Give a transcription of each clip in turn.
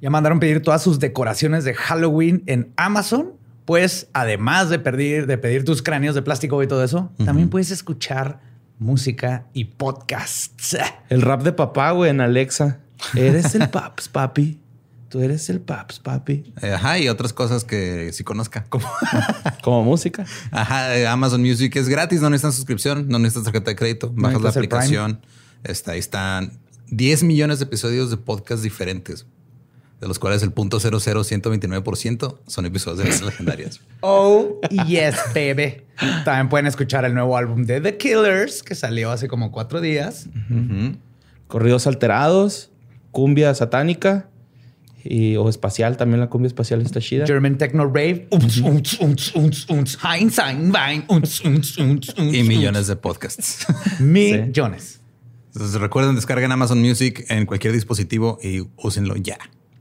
Ya mandaron pedir todas sus decoraciones de Halloween en Amazon. Pues además de pedir, de pedir tus cráneos de plástico y todo eso, también puedes escuchar música y podcasts. El rap de papá, güey, en Alexa. Eres el paps, papi. Tú eres el paps, papi. Ajá, y otras cosas que sí conozca. Como, como música. Ajá, eh, Amazon Music es gratis, no necesitas suscripción, no necesitas tarjeta de crédito. Bajas la aplicación. Está, ahí están 10 millones de episodios de podcast diferentes de los cuales el punto 00129% son episodios de las legendarias. Oh, yes, baby. También pueden escuchar el nuevo álbum de The Killers, que salió hace como cuatro días. Corridos alterados, cumbia satánica y, o espacial. También la cumbia espacial está chida. German Techno Rave. y millones de podcasts. millones. Entonces recuerden, descarguen Amazon Music en cualquier dispositivo y úsenlo ya.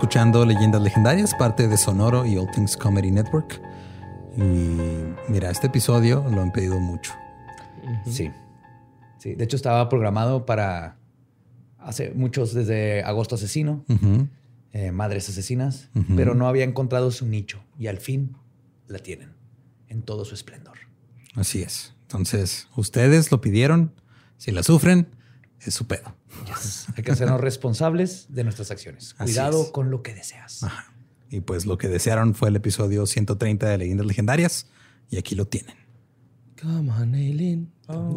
Escuchando Leyendas Legendarias, parte de Sonoro y All Things Comedy Network. Y mira, este episodio lo han pedido mucho. Sí. Sí. De hecho, estaba programado para hace muchos desde Agosto Asesino, eh, Madres Asesinas, pero no había encontrado su nicho y al fin la tienen en todo su esplendor. Así es. Entonces, ustedes lo pidieron. Si la sufren, es su pedo. Hay que hacernos responsables de nuestras acciones. Cuidado con lo que deseas. Y pues lo que desearon fue el episodio 130 de Leyendas Legendarias y aquí lo tienen. Come on, Aileen. Oh,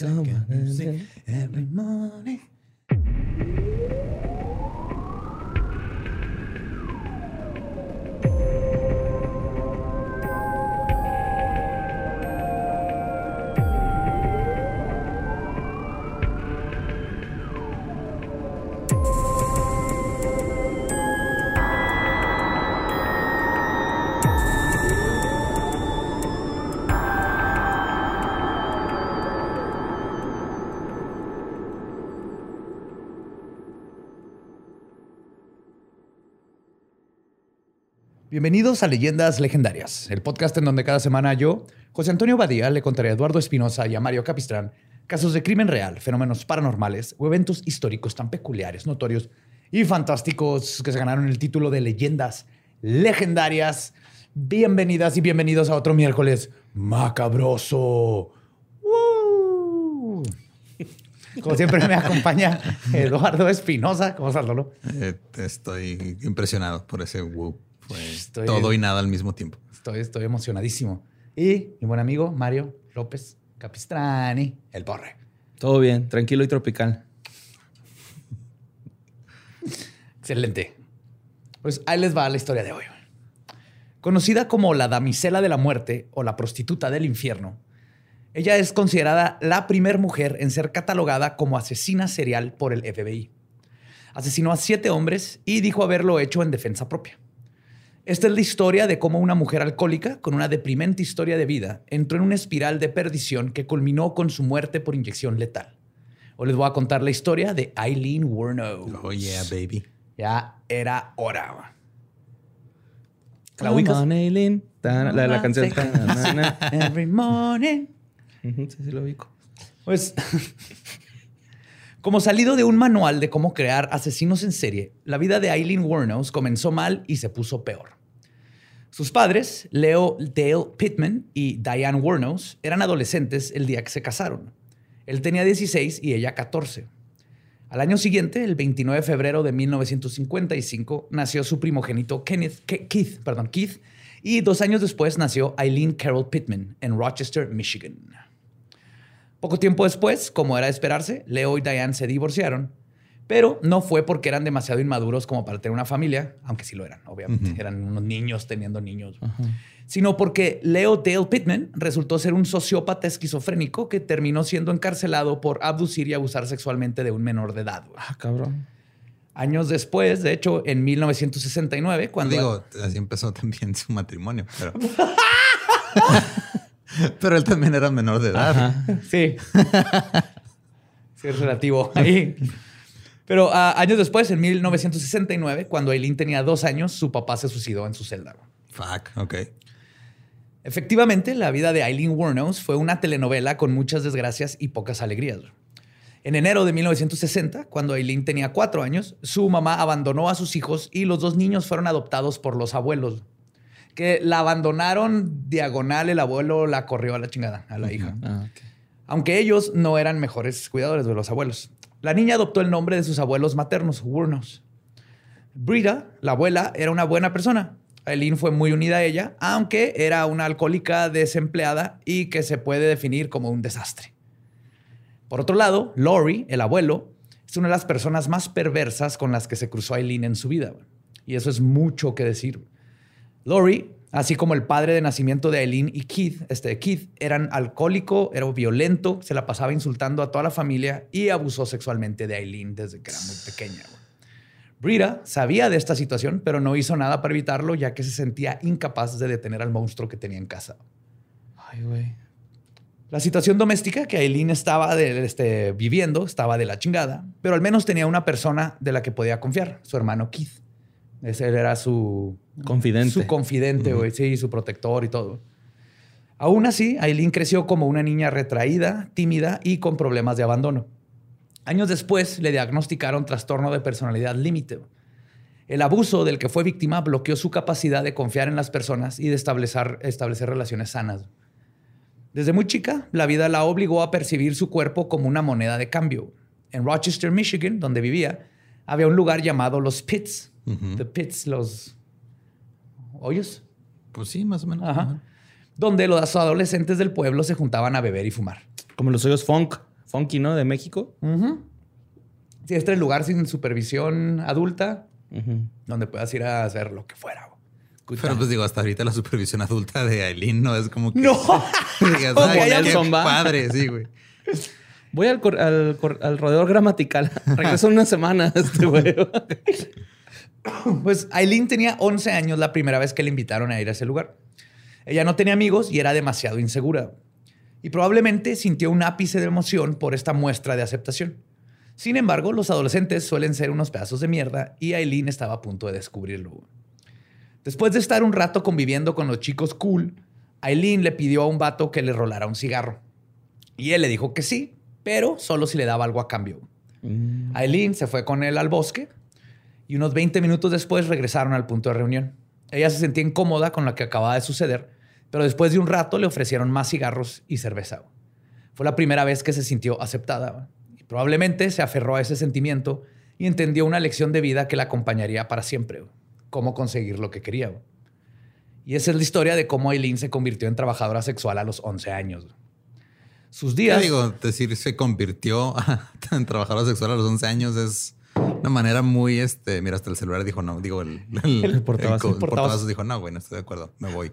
Come on. Every morning. Bienvenidos a Leyendas Legendarias, el podcast en donde cada semana yo, José Antonio Badía, le contaré a Eduardo Espinosa y a Mario Capistrán casos de crimen real, fenómenos paranormales o eventos históricos tan peculiares, notorios y fantásticos que se ganaron el título de Leyendas Legendarias. Bienvenidas y bienvenidos a otro miércoles macabroso. Como siempre me acompaña Eduardo Espinosa. ¿Cómo estás, Lolo? Eh, estoy impresionado por ese woo todo y nada al mismo tiempo. Estoy, estoy emocionadísimo. Y mi buen amigo Mario López Capistrani, el porre. Todo bien, tranquilo y tropical. Excelente. Pues ahí les va la historia de hoy. Conocida como la damisela de la muerte o la prostituta del infierno, ella es considerada la primera mujer en ser catalogada como asesina serial por el FBI. Asesinó a siete hombres y dijo haberlo hecho en defensa propia. Esta es la historia de cómo una mujer alcohólica con una deprimente historia de vida entró en una espiral de perdición que culminó con su muerte por inyección letal. Hoy les voy a contar la historia de Eileen Werno. Oh, yeah, baby. Ya era hora. ¿La ubicas? La de la canción. Every morning. Sí, sí lo ubico. Pues... Como salido de un manual de cómo crear asesinos en serie, la vida de Eileen Wuornos comenzó mal y se puso peor. Sus padres, Leo Dale Pittman y Diane Wuornos, eran adolescentes el día que se casaron. Él tenía 16 y ella 14. Al año siguiente, el 29 de febrero de 1955, nació su primogénito Kenneth, Keith, perdón, Keith, y dos años después nació Eileen Carol Pittman en Rochester, Michigan. Poco tiempo después, como era de esperarse, Leo y Diane se divorciaron, Pero no fue porque eran demasiado inmaduros como para tener una familia, aunque sí lo eran, obviamente. Eran unos niños teniendo niños. Sino porque Leo Dale Pittman resultó ser un sociópata esquizofrénico que terminó siendo encarcelado por abducir y abusar sexualmente de un menor de edad. Ah, cabrón. Años después, de hecho, en 1969, cuando... Digo, así empezó también su matrimonio, pero. pero él también era menor de edad. Sí. sí, es relativo ahí. Pero ah, años después, en 1969, cuando Aileen tenía dos años, su papá se suicidó en su celda. Fuck, ok. Efectivamente, la vida de Eileen Wuornos fue una telenovela con muchas desgracias y pocas alegrías. En enero de 1960, cuando Eileen tenía cuatro años, su mamá abandonó a sus hijos y los dos niños fueron adoptados por los abuelos. Que la abandonaron diagonal, el abuelo la corrió a la chingada, a la hija. Ah. Aunque ellos no eran mejores cuidadores de los abuelos. La niña adoptó el nombre de sus abuelos maternos, Wurnos. Brita, la abuela, era una buena persona. Eileen fue muy unida a ella, aunque era una alcohólica desempleada y que se puede definir como un desastre. Por otro lado, Laurie, el abuelo, es una de las personas más perversas con las que se cruzó Eileen en su vida. Y eso es mucho que decir. Laurie, así como el padre de nacimiento de Eileen y Keith, este Keith, eran alcohólico, era violento, se la pasaba insultando a toda la familia y abusó sexualmente de Eileen desde que era muy pequeña. güey. Brita sabía de esta situación, pero no hizo nada para evitarlo, ya que se sentía incapaz de detener al monstruo que tenía en casa. Ay, güey. La situación doméstica que Aileen estaba de- este, viviendo estaba de la chingada, pero al menos tenía una persona de la que podía confiar, su hermano Keith. Ese era su Confidente. Su confidente, güey, sí, su protector y todo. Aún así, Aileen creció como una niña retraída, tímida y con problemas de abandono. Años después le diagnosticaron trastorno de personalidad límite. El abuso del que fue víctima bloqueó su capacidad de confiar en las personas y de establecer, establecer relaciones sanas. Desde muy chica, la vida la obligó a percibir su cuerpo como una moneda de cambio. En Rochester, Michigan, donde vivía, había un lugar llamado Los Pits. The Pits, los hoyos. Pues sí, más o menos. Ajá. Ajá. Donde los adolescentes del pueblo se juntaban a beber y fumar. Como los hoyos funk. Funky, ¿no? De México. Sí, este es el lugar sin supervisión adulta, donde puedas ir a hacer lo que fuera. Good Pero pues digo, hasta ahorita la supervisión adulta de Aileen no es como que. No. digas, "Ay, qué Nelson va". padre, sí, güey. Voy al, cor- al, cor- al rodeador gramatical. Regreso en una semana este güey. Pues Aileen tenía 11 años la primera vez que le invitaron a ir a ese lugar. Ella no tenía amigos y era demasiado insegura. Y probablemente sintió un ápice de emoción por esta muestra de aceptación. Sin embargo, los adolescentes suelen ser unos pedazos de mierda y Aileen estaba a punto de descubrirlo. Después de estar un rato conviviendo con los chicos cool, Aileen le pidió a un vato que le rolara un cigarro. Y él le dijo que sí, pero solo si le daba algo a cambio. Aileen se fue con él al bosque y unos 20 minutos después regresaron al punto de reunión. Ella se sentía incómoda con lo que acababa de suceder, pero después de un rato le ofrecieron más cigarros y cerveza. Fue la primera vez que se sintió aceptada. Y probablemente se aferró a ese sentimiento y entendió una lección de vida que la acompañaría para siempre. Cómo conseguir lo que quería. Y esa es la historia de cómo Aileen se convirtió en trabajadora sexual a los 11 años. Sus Ya días... digo, decir se convirtió en trabajador sexual a los 11 años es una manera muy, este, mira, hasta el celular dijo no, digo, el, el, El portavasos. el dijo no, güey, no estoy de acuerdo, me voy.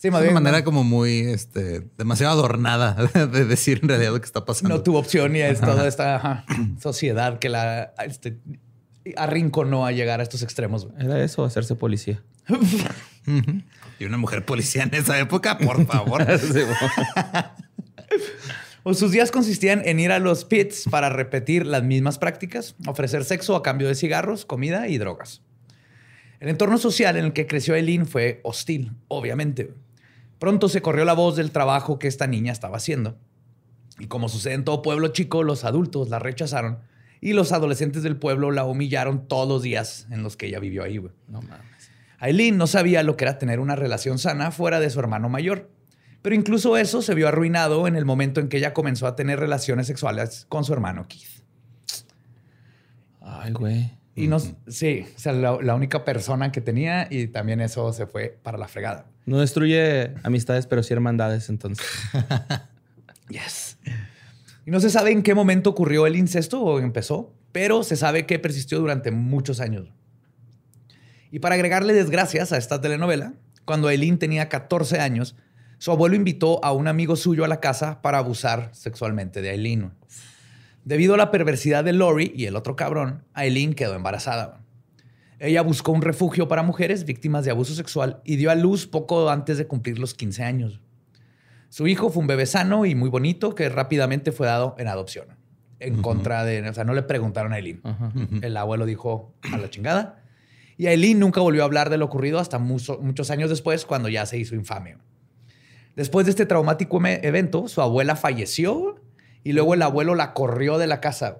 Sí, Es más una manera no- como muy, este, demasiado adornada de decir en realidad lo que está pasando. no tuvo opción y es toda esta ajá, sociedad que la este, arrinconó a llegar a estos extremos. Era eso, hacerse policía. Y una mujer policía en esa época, por favor. O sus días consistían en ir a los pits para repetir las mismas prácticas, ofrecer sexo a cambio de cigarros, comida y drogas. El entorno social en el que creció Eileen fue hostil, obviamente. Pronto se corrió la voz del trabajo que esta niña estaba haciendo. Y como sucede en todo pueblo chico, los adultos la rechazaron y los adolescentes del pueblo la humillaron todos los días en los que ella vivió ahí. No mames. Aileen no sabía lo que era tener una relación sana fuera de su hermano mayor. Pero incluso eso se vio arruinado en el momento en que ella comenzó a tener relaciones sexuales con su hermano Keith. Ay, güey. Y no, sí, o sea, la, la única persona que tenía y también eso se fue para la fregada. No destruye amistades, pero sí hermandades, entonces. Yes. Y no se sabe en qué momento ocurrió el incesto o empezó, pero se sabe que persistió durante muchos años. Y para agregarle desgracias a esta telenovela, cuando Eileen tenía 14 años, su abuelo invitó a un amigo suyo a la casa para abusar sexualmente de Eileen. Debido a la perversidad de Lori y el otro cabrón, Eileen quedó embarazada. Ella buscó un refugio para mujeres víctimas de abuso sexual y dio a luz poco antes de cumplir los 15 años. Su hijo fue un bebé sano y muy bonito que rápidamente fue dado en adopción. En contra de, o sea, no le preguntaron a Eileen. El abuelo dijo a la chingada. Y Eileen nunca volvió a hablar de lo ocurrido hasta muchos años después, cuando ya se hizo infame. Después de este traumático evento, su abuela falleció y luego el abuelo la corrió de la casa.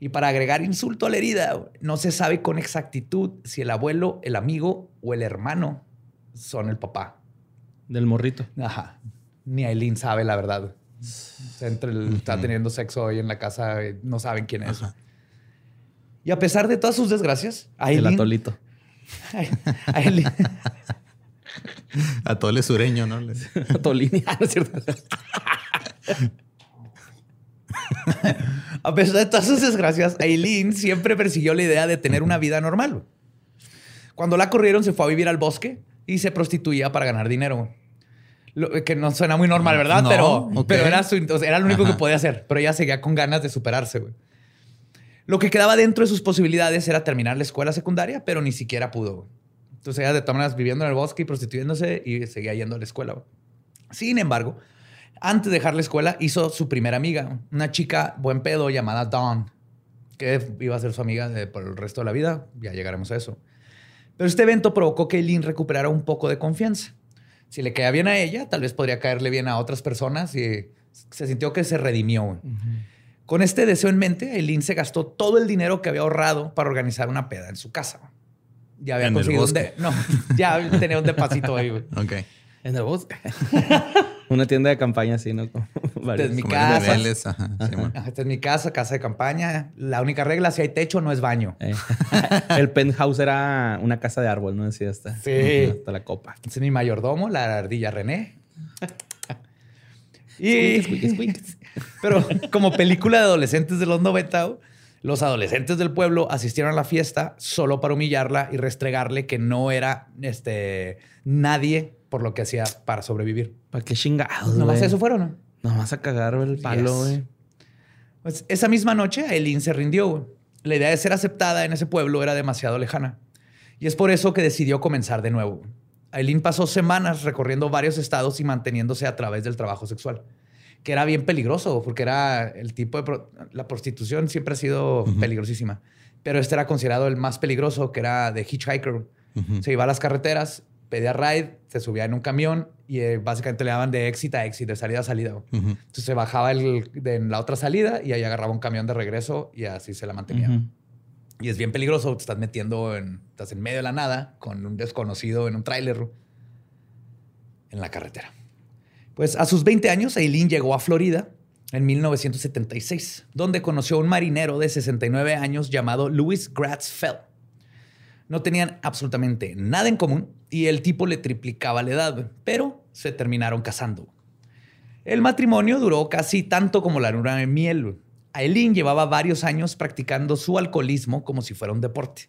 Y para agregar insulto a la herida, no se sabe con exactitud si el abuelo, el amigo o el hermano son el papá. Del morrito. Ajá. Ni Aileen sabe la verdad. Entre el, está teniendo sexo hoy en la casa, eh, no saben quién es. Y a pesar de todas sus desgracias, Aileen... El atolito. Aileen... Atole sureño, ¿no? Atolini, ah, ¿no es cierto? a pesar de todas sus desgracias, Aileen siempre persiguió la idea de tener una vida normal. Cuando la corrieron, se fue a vivir al bosque y se prostituía para ganar dinero. que no suena muy normal, ¿verdad? pero, pero era, era lo único que podía hacer. Pero ella seguía con ganas de superarse. Lo que quedaba dentro de sus posibilidades era terminar la escuela secundaria, pero ni siquiera pudo. Entonces ella de todas maneras viviendo en el bosque y prostituyéndose y seguía yendo a la escuela. Sin embargo, antes de dejar la escuela, hizo su primera amiga, una chica buen pedo llamada Dawn, que iba a ser su amiga por el resto de la vida. Ya llegaremos a eso. Pero este evento provocó que Eileen recuperara un poco de confianza. Si le caía bien a ella, tal vez podría caerle bien a otras personas y se sintió que se redimió. Con este deseo en mente, Eileen se gastó todo el dinero que había ahorrado para organizar una peda en su casa. Ya había conseguido un no, ya tenía un depósito ahí. Ok. En el bosque. Una tienda de campaña así, ¿no? Esta es mi casa. esta es mi casa, casa de campaña. La única regla, si hay techo, no es baño. Eh. El penthouse era una casa de árbol, ¿no? Decía hasta, sí. hasta la copa. Este es mi mayordomo, la ardilla René. y... Pero como película de adolescentes de los 90, los adolescentes del pueblo asistieron a la fiesta solo para humillarla y restregarle que no era este, nadie por lo que hacía para sobrevivir. ¿Para qué chingados? Nomás eso fueron, ¿no? Nomás a cagar el palo, güey. Pues esa misma noche, Aileen se rindió. La idea de ser aceptada en ese pueblo era demasiado lejana. Y es por eso que decidió comenzar de nuevo. Aileen pasó semanas recorriendo varios estados y manteniéndose a través del trabajo sexual que era bien peligroso, porque era el tipo de... la prostitución siempre ha sido peligrosísima, pero este era considerado el más peligroso, que era de hitchhiker. Se iba a las carreteras, pedía ride, se subía en un camión y eh, básicamente le daban de éxito a éxito, de salida a salida. Entonces se bajaba el, de, en la otra salida y ahí agarraba un camión de regreso y así se la mantenía. Y es bien peligroso, te estás metiendo en, estás en medio de la nada con un desconocido en un tráiler en la carretera. Pues a sus 20 años, Eileen llegó a Florida en 1976, donde conoció a un marinero de 69 años llamado Louis Gratz Fell. No tenían absolutamente nada en común y el tipo le triplicaba la edad, pero se terminaron casando. El matrimonio duró casi tanto como la luna de miel. Eileen llevaba varios años practicando su alcoholismo como si fuera un deporte,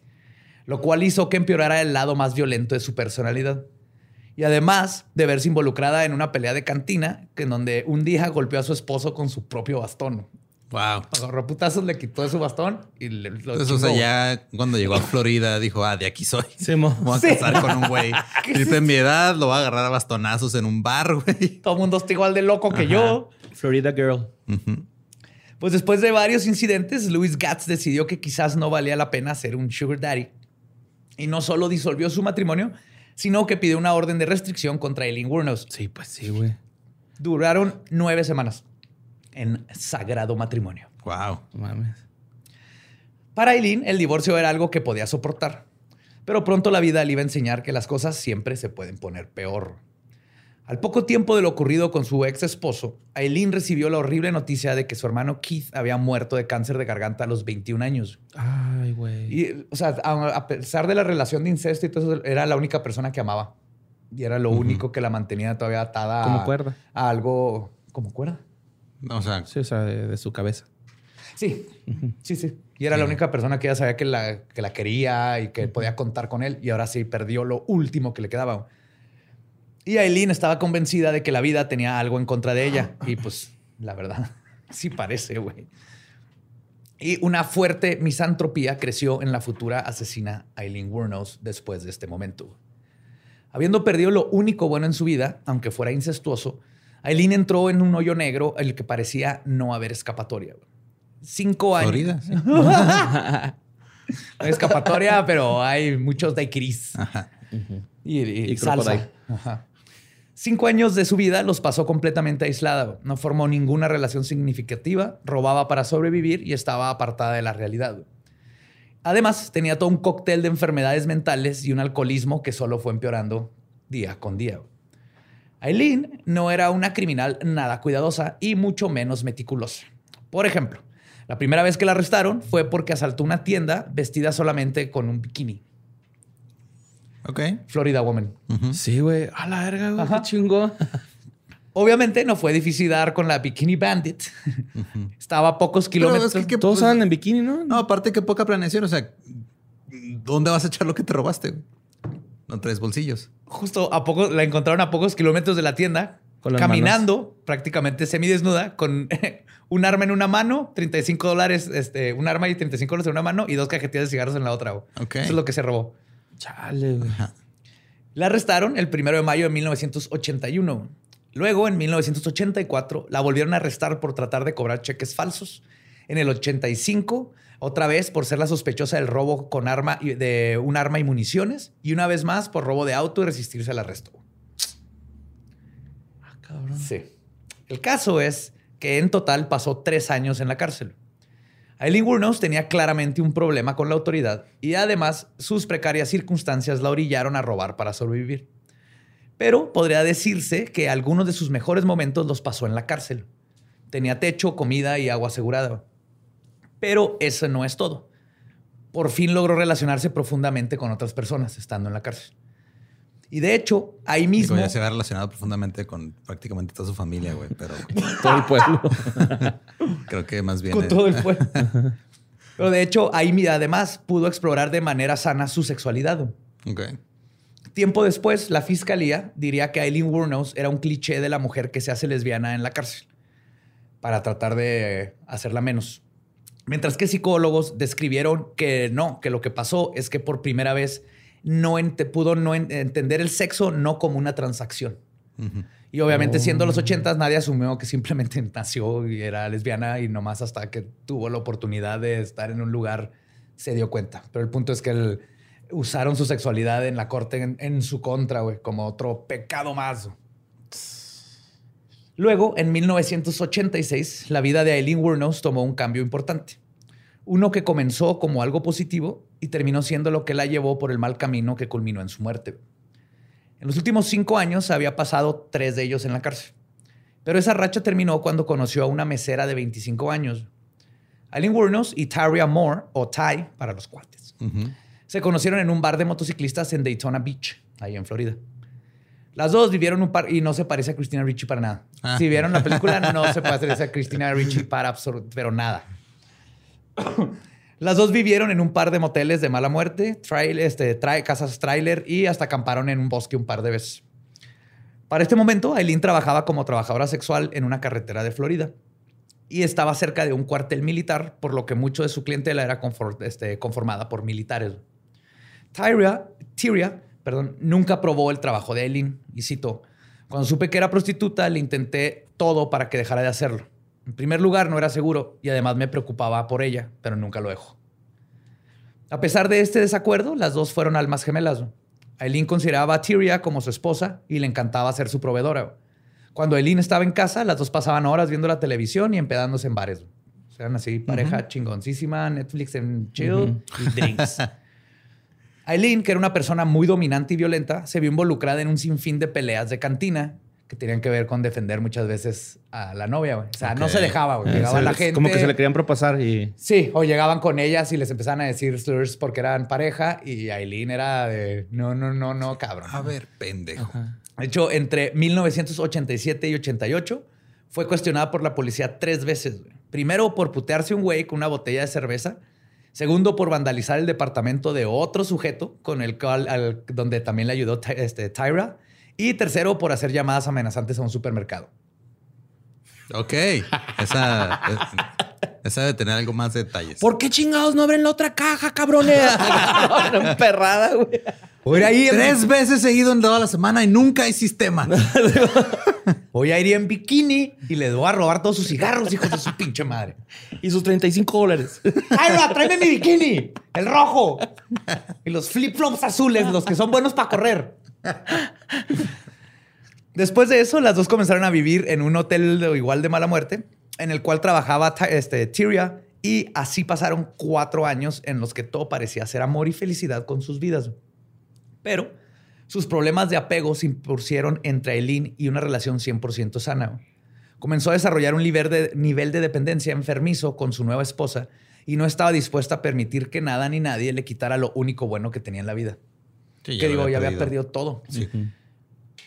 lo cual hizo que empeorara el lado más violento de su personalidad. Y además de verse involucrada en una pelea de cantina, en donde un día golpeó a su esposo con su propio bastón. Wow. Agarró putazos, le quitó de su bastón y le lo Entonces, o sea, ya cuando llegó a Florida dijo, ah, de aquí soy. Sí, Voy a casar con un güey. en mi edad, lo va a agarrar a bastonazos en un bar, güey. Todo el mundo está igual de loco que yo. Florida Girl. Pues después de varios incidentes, Louis Gatz decidió que quizás no valía la pena ser un sugar daddy. Y no solo disolvió su matrimonio, sino que pidió una orden de restricción contra Eileen Wuornos. Sí, pues sí, güey. Duraron nueve semanas en sagrado matrimonio. Wow. Mames. Para Eileen, el divorcio era algo que podía soportar, pero pronto la vida le iba a enseñar que las cosas siempre se pueden poner peor. Al poco tiempo de lo ocurrido con su ex esposo, Aileen recibió la horrible noticia de que su hermano Keith había muerto de cáncer de garganta a los 21 años. Ay, güey. Y, o sea, a, pesar de la relación de incesto y todo eso, era la única persona que amaba. Y era lo único que la mantenía todavía atada como cuerda. a algo como cuerda. O sea, Sí, o sea, de, de su cabeza. Sí, sí, sí. Y era la única persona que ya sabía que la, que la quería y que podía contar con él. Y ahora sí perdió lo último que le quedaba. Y Aileen estaba convencida de que la vida tenía algo en contra de ella. Y pues, la verdad, sí parece, güey. Y una fuerte misantropía creció en la futura asesina Aileen Wuornos después de este momento. Habiendo perdido lo único bueno en su vida, aunque fuera incestuoso, Aileen entró en un hoyo negro el que parecía no haber escapatoria. Cinco años. Florida. sí. No hay escapatoria, pero hay muchos daiquiris. Ajá. Y, y Y salsa. Ajá. Cinco años de su vida los pasó completamente aislada. No formó ninguna relación significativa, robaba para sobrevivir y estaba apartada de la realidad. Además, tenía todo un cóctel de enfermedades mentales y un alcoholismo que solo fue empeorando día con día. Aileen no era una criminal nada cuidadosa y mucho menos meticulosa. Por ejemplo, la primera vez que la arrestaron fue porque asaltó una tienda vestida solamente con un bikini. Ok. Florida Woman. Sí, güey. A la verga, güey. Ajá. Qué chingón. Obviamente no fue difícil dar con la Bikini Bandit. Estaba a pocos kilómetros. es que- que- Todos pues- andan en bikini, ¿no? No, aparte que poca planeación. O sea, ¿dónde vas a echar lo que te robaste? No traes bolsillos. Justo a poco la encontraron a pocos kilómetros de la tienda, Con caminando prácticamente semidesnuda, con un arma en una mano, 35 dólares, este, un arma y 35 dólares en una mano y dos cajetillas de cigarros en la otra. güey. Ok. Eso es lo que se robó. Chale, güey. La arrestaron el primero de mayo de 1981. Luego, en 1984, la volvieron a arrestar por tratar de cobrar cheques falsos. En el 85, otra vez por ser la sospechosa del robo con arma y- de un arma y municiones. Y una vez más por robo de auto y resistirse al arresto. Ah, cabrón. Sí. El caso es que en total pasó tres años en la cárcel. Aileen Wuornos tenía claramente un problema con la autoridad y además sus precarias circunstancias la orillaron a robar para sobrevivir. Pero podría decirse que algunos de sus mejores momentos los pasó en la cárcel. Tenía techo, comida y agua asegurada. Pero eso no es todo. Por fin logró relacionarse profundamente con otras personas estando en la cárcel. Y de hecho, ahí mismo... Digo, ya se va relacionado profundamente con prácticamente toda su familia, güey. Pero Todo el pueblo. creo que más bien. con es- todo el pueblo. Pero de hecho, ahí mira, además pudo explorar de manera sana su sexualidad. Ok. Tiempo después, la fiscalía diría que Aileen Wuornos era un cliché de la mujer que se hace lesbiana en la cárcel para tratar de hacerla menos. Mientras que psicólogos describieron que no, que lo que pasó es que por primera vez no ente- pudo no en- entender el sexo no como una transacción. Y obviamente siendo los ochentas nadie asumió que simplemente nació y era lesbiana y nomás hasta que tuvo la oportunidad de estar en un lugar se dio cuenta. Pero el punto es que el- usaron su sexualidad en la corte en, en su contra, güey, como otro pecado más. Luego, en 1986, la vida de Aileen Wuornos tomó un cambio importante. Uno que comenzó como algo positivo y terminó siendo lo que la llevó por el mal camino que culminó en su muerte. En los últimos cinco años había pasado tres de ellos en la cárcel. Pero esa racha terminó cuando conoció a una mesera de 25 años. Aileen Wuornos y Taria Moore, o Ty para los cuates, se conocieron en un bar de motociclistas en Daytona Beach, ahí en Florida. Las dos vivieron un par y no se parece a Christina Ricci para nada. Ah. Si vieron la película, no se parece a Christina Ricci para pero nada. Las dos vivieron en un par de moteles de mala muerte, este, casas trailer y hasta acamparon en un bosque un par de veces. Para este momento, Aileen trabajaba como trabajadora sexual en una carretera de Florida y estaba cerca de un cuartel militar, por lo que mucho de su clientela era este, conformada por militares. Tyria, Tyria perdón, nunca probó el trabajo de Aileen y citó, cuando supe que era prostituta le intenté todo para que dejara de hacerlo. En primer lugar, no era seguro y además me preocupaba por ella, pero nunca lo dejó. A pesar de este desacuerdo, las dos fueron almas gemelas. Aileen consideraba a Tyria como su esposa y le encantaba ser su proveedora. Cuando Aileen estaba en casa, las dos pasaban horas viendo la televisión y empedándose en bares. O sea, eran así, pareja chingoncísima, Netflix en chill y drinks. Aileen, que era una persona muy dominante y violenta, se vio involucrada en un sinfín de peleas de cantina que tenían que ver con defender muchas veces a la novia. güey. O sea, no se dejaba. güey. Llegaba Se la gente. Como que se le querían propasar y... Sí, o llegaban con ellas y les empezaban a decir slurs porque eran pareja y Aileen era de no, no, no, no, cabrón. A ver, pendejo. De hecho, entre 1987 y 88 fue cuestionada por la policía tres veces. güey. Primero por putearse un güey con una botella de cerveza. Segundo por vandalizar el departamento de otro sujeto con el cual, al- donde también le ayudó este, Tyra. Y tercero por hacer llamadas amenazantes a un supermercado. Ok. Esa, esa debe tener algo más de detalles. ¿Por qué chingados no abren la otra caja, cabrones? Una emperrada, güey. Voy a ir Tres veces seguido en toda la semana y nunca hay sistema. Voy a ir en bikini y le voy a robar todos sus cigarros, hijos de su pinche madre. Y sus 35 dólares. Tyra, tráeme mi bikini, el rojo. Y los flip-flops azules, los que son buenos para correr. Después de eso, las dos comenzaron a vivir en un hotel de- igual de mala muerte, en el cual trabajaba este, Tyria, y así pasaron cuatro años en los que todo parecía ser amor y felicidad con sus vidas. Pero sus problemas de apego se impusieron entre Eileen y una relación 100% sana. Comenzó a desarrollar un nivel nivel de dependencia enfermizo con su nueva esposa y no estaba dispuesta a permitir que nada ni nadie le quitara lo único bueno que tenía en la vida. Sí, que digo, ya había perdido todo.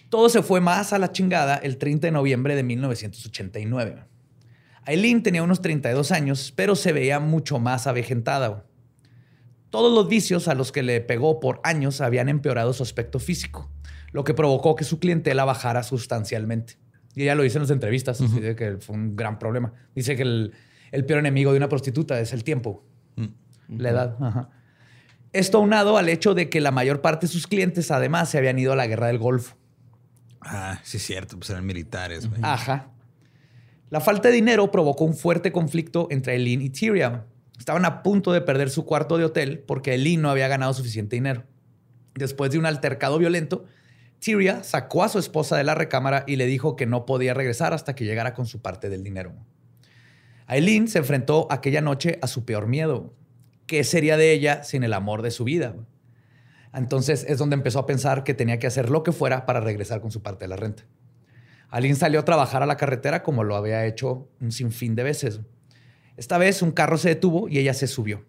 Todo se fue más a la chingada el 30 de noviembre de 1989. Aileen tenía unos 32 años, pero se veía mucho más avejentada. Todos los vicios a los que le pegó por años habían empeorado su aspecto físico, lo que provocó que su clientela bajara sustancialmente. Y ella lo dice en las entrevistas, así de que fue un gran problema. Dice que el, el peor enemigo de una prostituta es el tiempo, la edad. Ajá. Esto aunado al hecho de que la mayor parte de sus clientes además se habían ido a la guerra del Golfo. Ah, sí, es cierto. Pues eran militares. Ajá. La falta de dinero provocó un fuerte conflicto entre Eileen y Tyria. Estaban a punto de perder su cuarto de hotel porque Eileen no había ganado suficiente dinero. Después de un altercado violento, Tyria sacó a su esposa de la recámara y le dijo que no podía regresar hasta que llegara con su parte del dinero. Eileen se enfrentó aquella noche a su peor miedo. ¿Qué sería de ella sin el amor de su vida? Entonces es donde empezó a pensar que tenía que hacer lo que fuera para regresar con su parte de la renta. Aline salió a trabajar a la carretera como lo había hecho un sinfín de veces. Esta vez un carro se detuvo y ella se subió.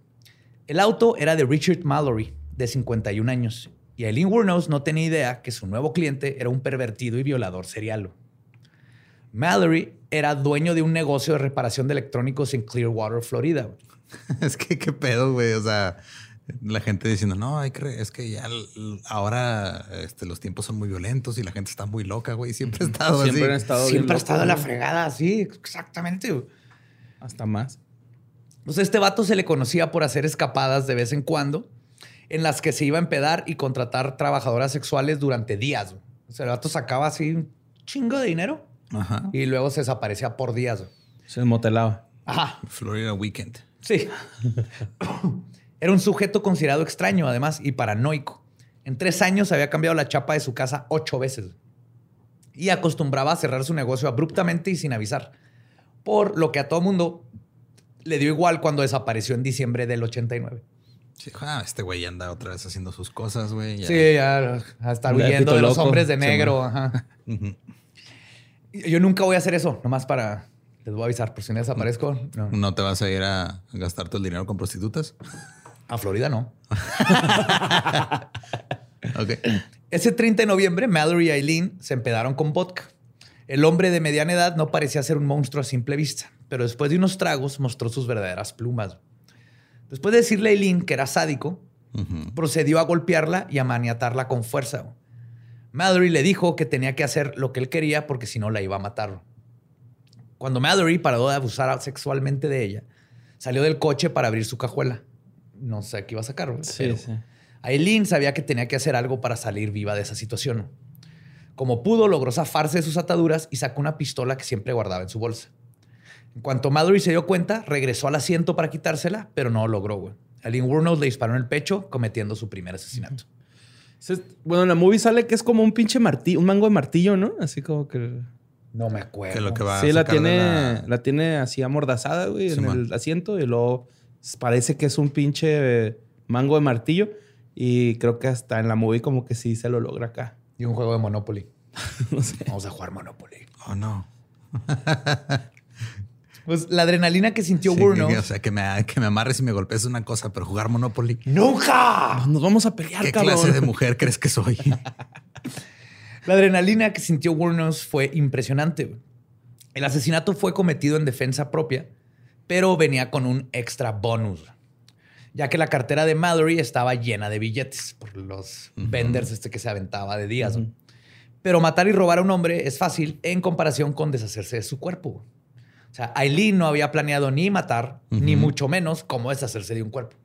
El auto era de Richard Mallory, de 51 años, y Eileen Wuornos no tenía idea que su nuevo cliente era un pervertido y violador serial. Mallory era dueño de un negocio de reparación de electrónicos en Clearwater, Florida. Es que qué pedo, güey. O sea, la gente diciendo, no, hay que re- es que ya ahora este, los tiempos son muy violentos y la gente está muy loca, güey. Siempre ha estado Siempre han así. estado Siempre ha estado en la fregada, sí, exactamente. Hasta más. Pues este vato se le conocía por hacer escapadas de vez en cuando, en las que se iba a empedar y contratar trabajadoras sexuales durante días. O sea, el vato sacaba así un chingo de dinero Ajá. y luego se desaparecía por días. Se desmotelaba. Ajá, Florida Weekend. sí. Era un sujeto considerado extraño, además, y paranoico. En tres años había cambiado la chapa de su casa ocho veces. Y acostumbraba a cerrar su negocio abruptamente y sin avisar. Por lo que a todo mundo le dio igual cuando desapareció en diciembre del 89. Sí, ah, este güey anda otra vez haciendo sus cosas, güey. ya. Sí, ya a estar Anda de huyendo de los loco. hombres de Sí, negro. man. ajá. Yo nunca voy a hacer eso, nomás para. Les voy a avisar, por si no desaparezco. No. ¿No te vas a ir a gastar todo el dinero con prostitutas? A Florida no. Ok. Ese 30 de noviembre, Mallory y Eileen se empedaron con vodka. El hombre de mediana edad no parecía ser un monstruo a simple vista, pero después de unos tragos mostró sus verdaderas plumas. Después de decirle a Eileen que era sádico, procedió a golpearla y a maniatarla con fuerza. Mallory le dijo que tenía que hacer lo que él quería porque si no la iba a matar. Cuando Mallory paró de abusar sexualmente de ella, salió del coche para abrir su cajuela. No sé qué iba a sacar. güey, Sí, sí. Aileen sabía que tenía que hacer algo para salir viva de esa situación. Como pudo, logró zafarse de sus ataduras y sacó una pistola que siempre guardaba en su bolsa. En cuanto Mallory se dio cuenta, regresó al asiento para quitársela, pero no lo logró. güey. Aileen le disparó en el pecho, cometiendo su primer asesinato. Bueno, en la movie sale que es como un pinche martillo, un mango de martillo, ¿no? Así como que. No me acuerdo. Que lo que va Sí, a la tiene, la- la... tiene así amordazada, güey, en Simón. el asiento y luego parece que es un pinche eh, mango de martillo y creo que hasta en la movie como que sí se lo logra acá. Y un juego de Monopoly. no sé. Vamos a jugar Monopoly. Oh, no. Pues la adrenalina que sintió Sí, Wuornos... que- o sea, que me, que me amarres y me golpees es una cosa, pero jugar Monopoly. ¡Nunca! Nos vamos a pelear, ¿Qué cabrón. clase de mujer crees que soy? La adrenalina que sintió Wuornos fue impresionante. El asesinato fue cometido en defensa propia, pero venía con un extra bonus, ya que la cartera de Mallory estaba llena de billetes por los venders este que se aventaba de días. ¿no? Pero matar y robar a un hombre es fácil en comparación con deshacerse de su cuerpo. O sea, Aileen no había planeado ni matar, ni mucho menos cómo deshacerse de un cuerpo.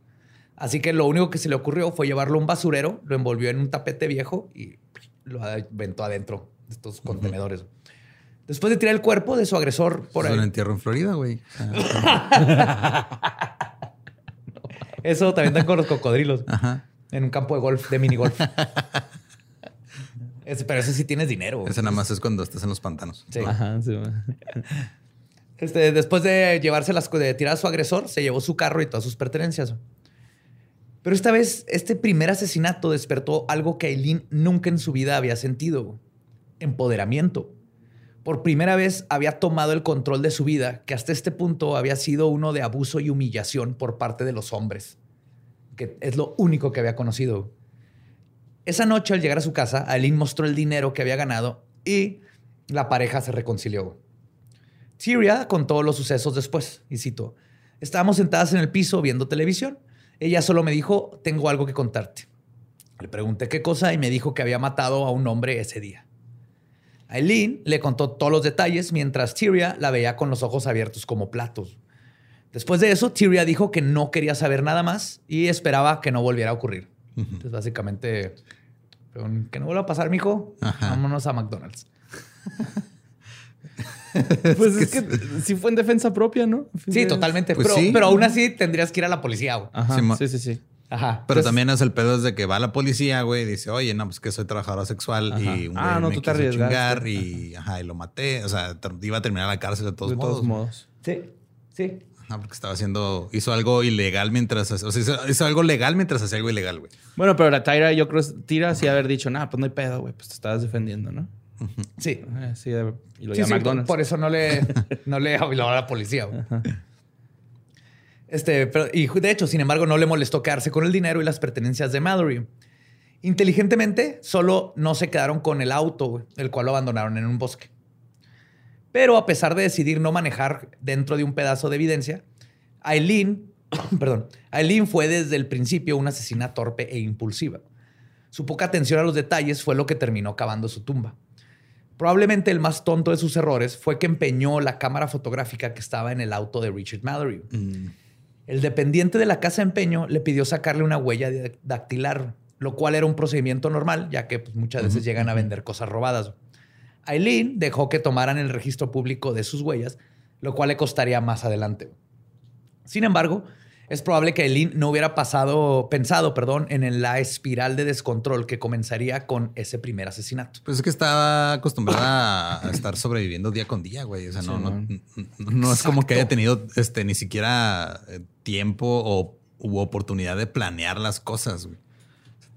Así que lo único que se le ocurrió fue llevarlo a un basurero, lo envolvió en un tapete viejo y lo aventó adentro de estos contenedores. Después de tirar el cuerpo de su agresor por Es ahí. un entierro en Florida, güey. Eso también está con los cocodrilos. Ajá. En un campo de golf, de minigolf. Pero ese sí tienes dinero. Ese nada más es cuando estás en los pantanos. Sí. Ajá, sí. Este, después de llevarse las de tirar a su agresor, se llevó su carro y todas sus pertenencias. Pero esta vez, este primer asesinato despertó algo que Aileen nunca en su vida había sentido: empoderamiento. Por primera vez había tomado el control de su vida, que hasta este punto había sido uno de abuso y humillación por parte de los hombres, que es lo único que había conocido. Esa noche, al llegar a su casa, Aileen mostró el dinero que había ganado y la pareja se reconcilió. Tyria contó los sucesos después, y cito, estábamos sentadas en el piso viendo televisión. Ella solo me dijo, tengo algo que contarte. Le pregunté qué cosa y me dijo que había matado a un hombre ese día. Aileen le contó todos los detalles mientras Tyria la veía con los ojos abiertos como platos. Después de eso, Tyria dijo que no quería saber nada más y esperaba que no volviera a ocurrir. Entonces, básicamente, que no vuelva a pasar, mijo. Ajá. Vámonos a McDonald's. Pues es que sí fue en defensa propia, ¿no? Sí, totalmente. Pues pero, sí. pero aún así tendrías que ir a la policía. güey. Ajá, Sí, sí, sí, sí. Ajá. Pero Entonces, también es el pedo desde que va la policía, güey, y dice, oye, no, pues que soy trabajadora sexual Ajá. y un Ah, no, me tú te chingar y, ajá, y lo maté. O sea, iba a terminar la cárcel de todos de modos. todos modos. Sí, sí. Ajá, porque estaba haciendo, hizo algo ilegal mientras, o sea, hizo, hizo algo legal mientras hacía algo ilegal, güey. Bueno, pero la Tyra, yo creo, Tira sí haber dicho, nah, pues no hay pedo, güey, pues te estabas defendiendo, ¿no? Sí. Eh, sí, y lo Sí, llama sí, McDonald's. Por eso no le, no le habló a la policía. Este, pero, y de hecho, sin embargo, no le molestó quedarse con el dinero y las pertenencias de Mallory. Inteligentemente, solo no se quedaron con el auto, el cual lo abandonaron en un bosque. Pero a pesar de decidir no manejar dentro de un pedazo de evidencia, Aileen, perdón, Aileen fue desde el principio una asesina torpe e impulsiva. Su poca atención a los detalles fue lo que terminó cavando su tumba. Probablemente el más tonto de sus errores fue que empeñó la cámara fotográfica que estaba en el auto de Richard Mallory. El dependiente de la casa de empeño le pidió sacarle una huella dactilar, lo cual era un procedimiento normal, ya que pues, muchas veces llegan a vender cosas robadas. Aileen dejó que tomaran el registro público de sus huellas, lo cual le costaría más adelante. Sin embargo, es probable que Aileen no hubiera pasado, pensado perdón, en la espiral de descontrol que comenzaría con ese primer asesinato. Pues es que estaba acostumbrada a estar sobreviviendo día con día, güey. O sea, no, no, man. no, no es como que haya tenido este, ni siquiera eh, tiempo o u oportunidad de planear las cosas, güey.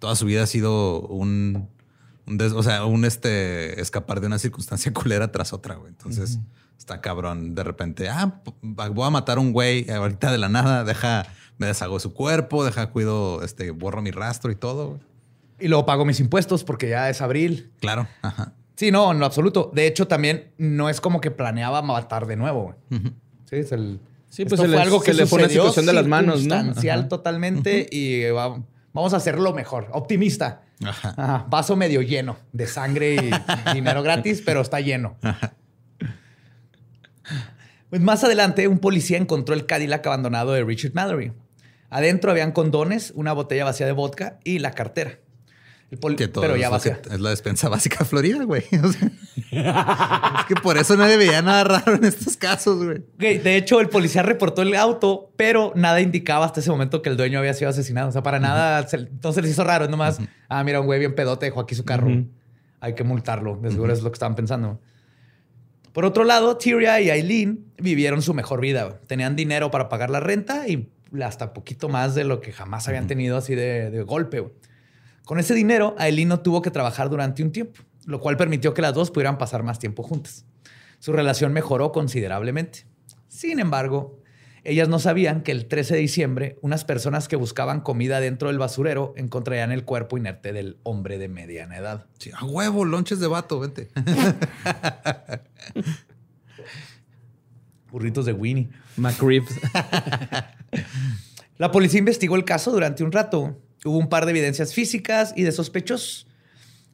Toda su vida ha sido un, un des- o sea, un este escapar de una circunstancia culera tras otra, güey. Entonces está cabrón de repente. Ah, voy a matar a un güey ahorita de la nada. Deja, me deshago de su cuerpo, deja, cuido, este, borro mi rastro y todo. güey. Y luego pago mis impuestos porque ya es abril. Claro. Ajá. Sí, no, en lo absoluto. De hecho, también no es como que planeaba matar de nuevo. güey. Sí, es el. Sí, pues esto se le- se le fue una situación de las manos, ¿no? circunstancial Ajá. totalmente y va- vamos a hacerlo mejor. Optimista. Ajá. Ajá, Vaso medio lleno de sangre y dinero gratis, pero está lleno. Pues más adelante, un policía encontró el Cadillac abandonado de Richard Mallory. Adentro habían condones, una botella vacía de vodka y la cartera. El Que todo pero es, ya vacía. es la despensa básica de Florida, güey. O sea, es que por eso nadie veía nada raro en estos casos, güey. De hecho, el policía reportó el auto, pero nada indicaba hasta ese momento que el dueño había sido asesinado. O sea, para nada, se, no se les hizo raro. Es nomás, ah, mira, un güey bien pedote dejó aquí su carro. Hay que multarlo. De seguro es lo que estaban pensando. Por otro lado, Tyria y Aileen vivieron su mejor vida. Tenían dinero para pagar la renta y hasta poquito más de lo que jamás habían tenido así de, de golpe. Con ese dinero, Aileen no tuvo que trabajar durante un tiempo, lo cual permitió que las dos pudieran pasar más tiempo juntas. Su relación mejoró considerablemente. Sin embargo, ellas no sabían que el 13 de diciembre, unas personas que buscaban comida dentro del basurero encontrarían el cuerpo inerte del hombre de mediana edad. Sí, a huevo, lonches de vato, vente. Burritos de Winnie. McRibs. La policía investigó el caso durante un rato. Hubo un par de evidencias físicas y de sospechosos.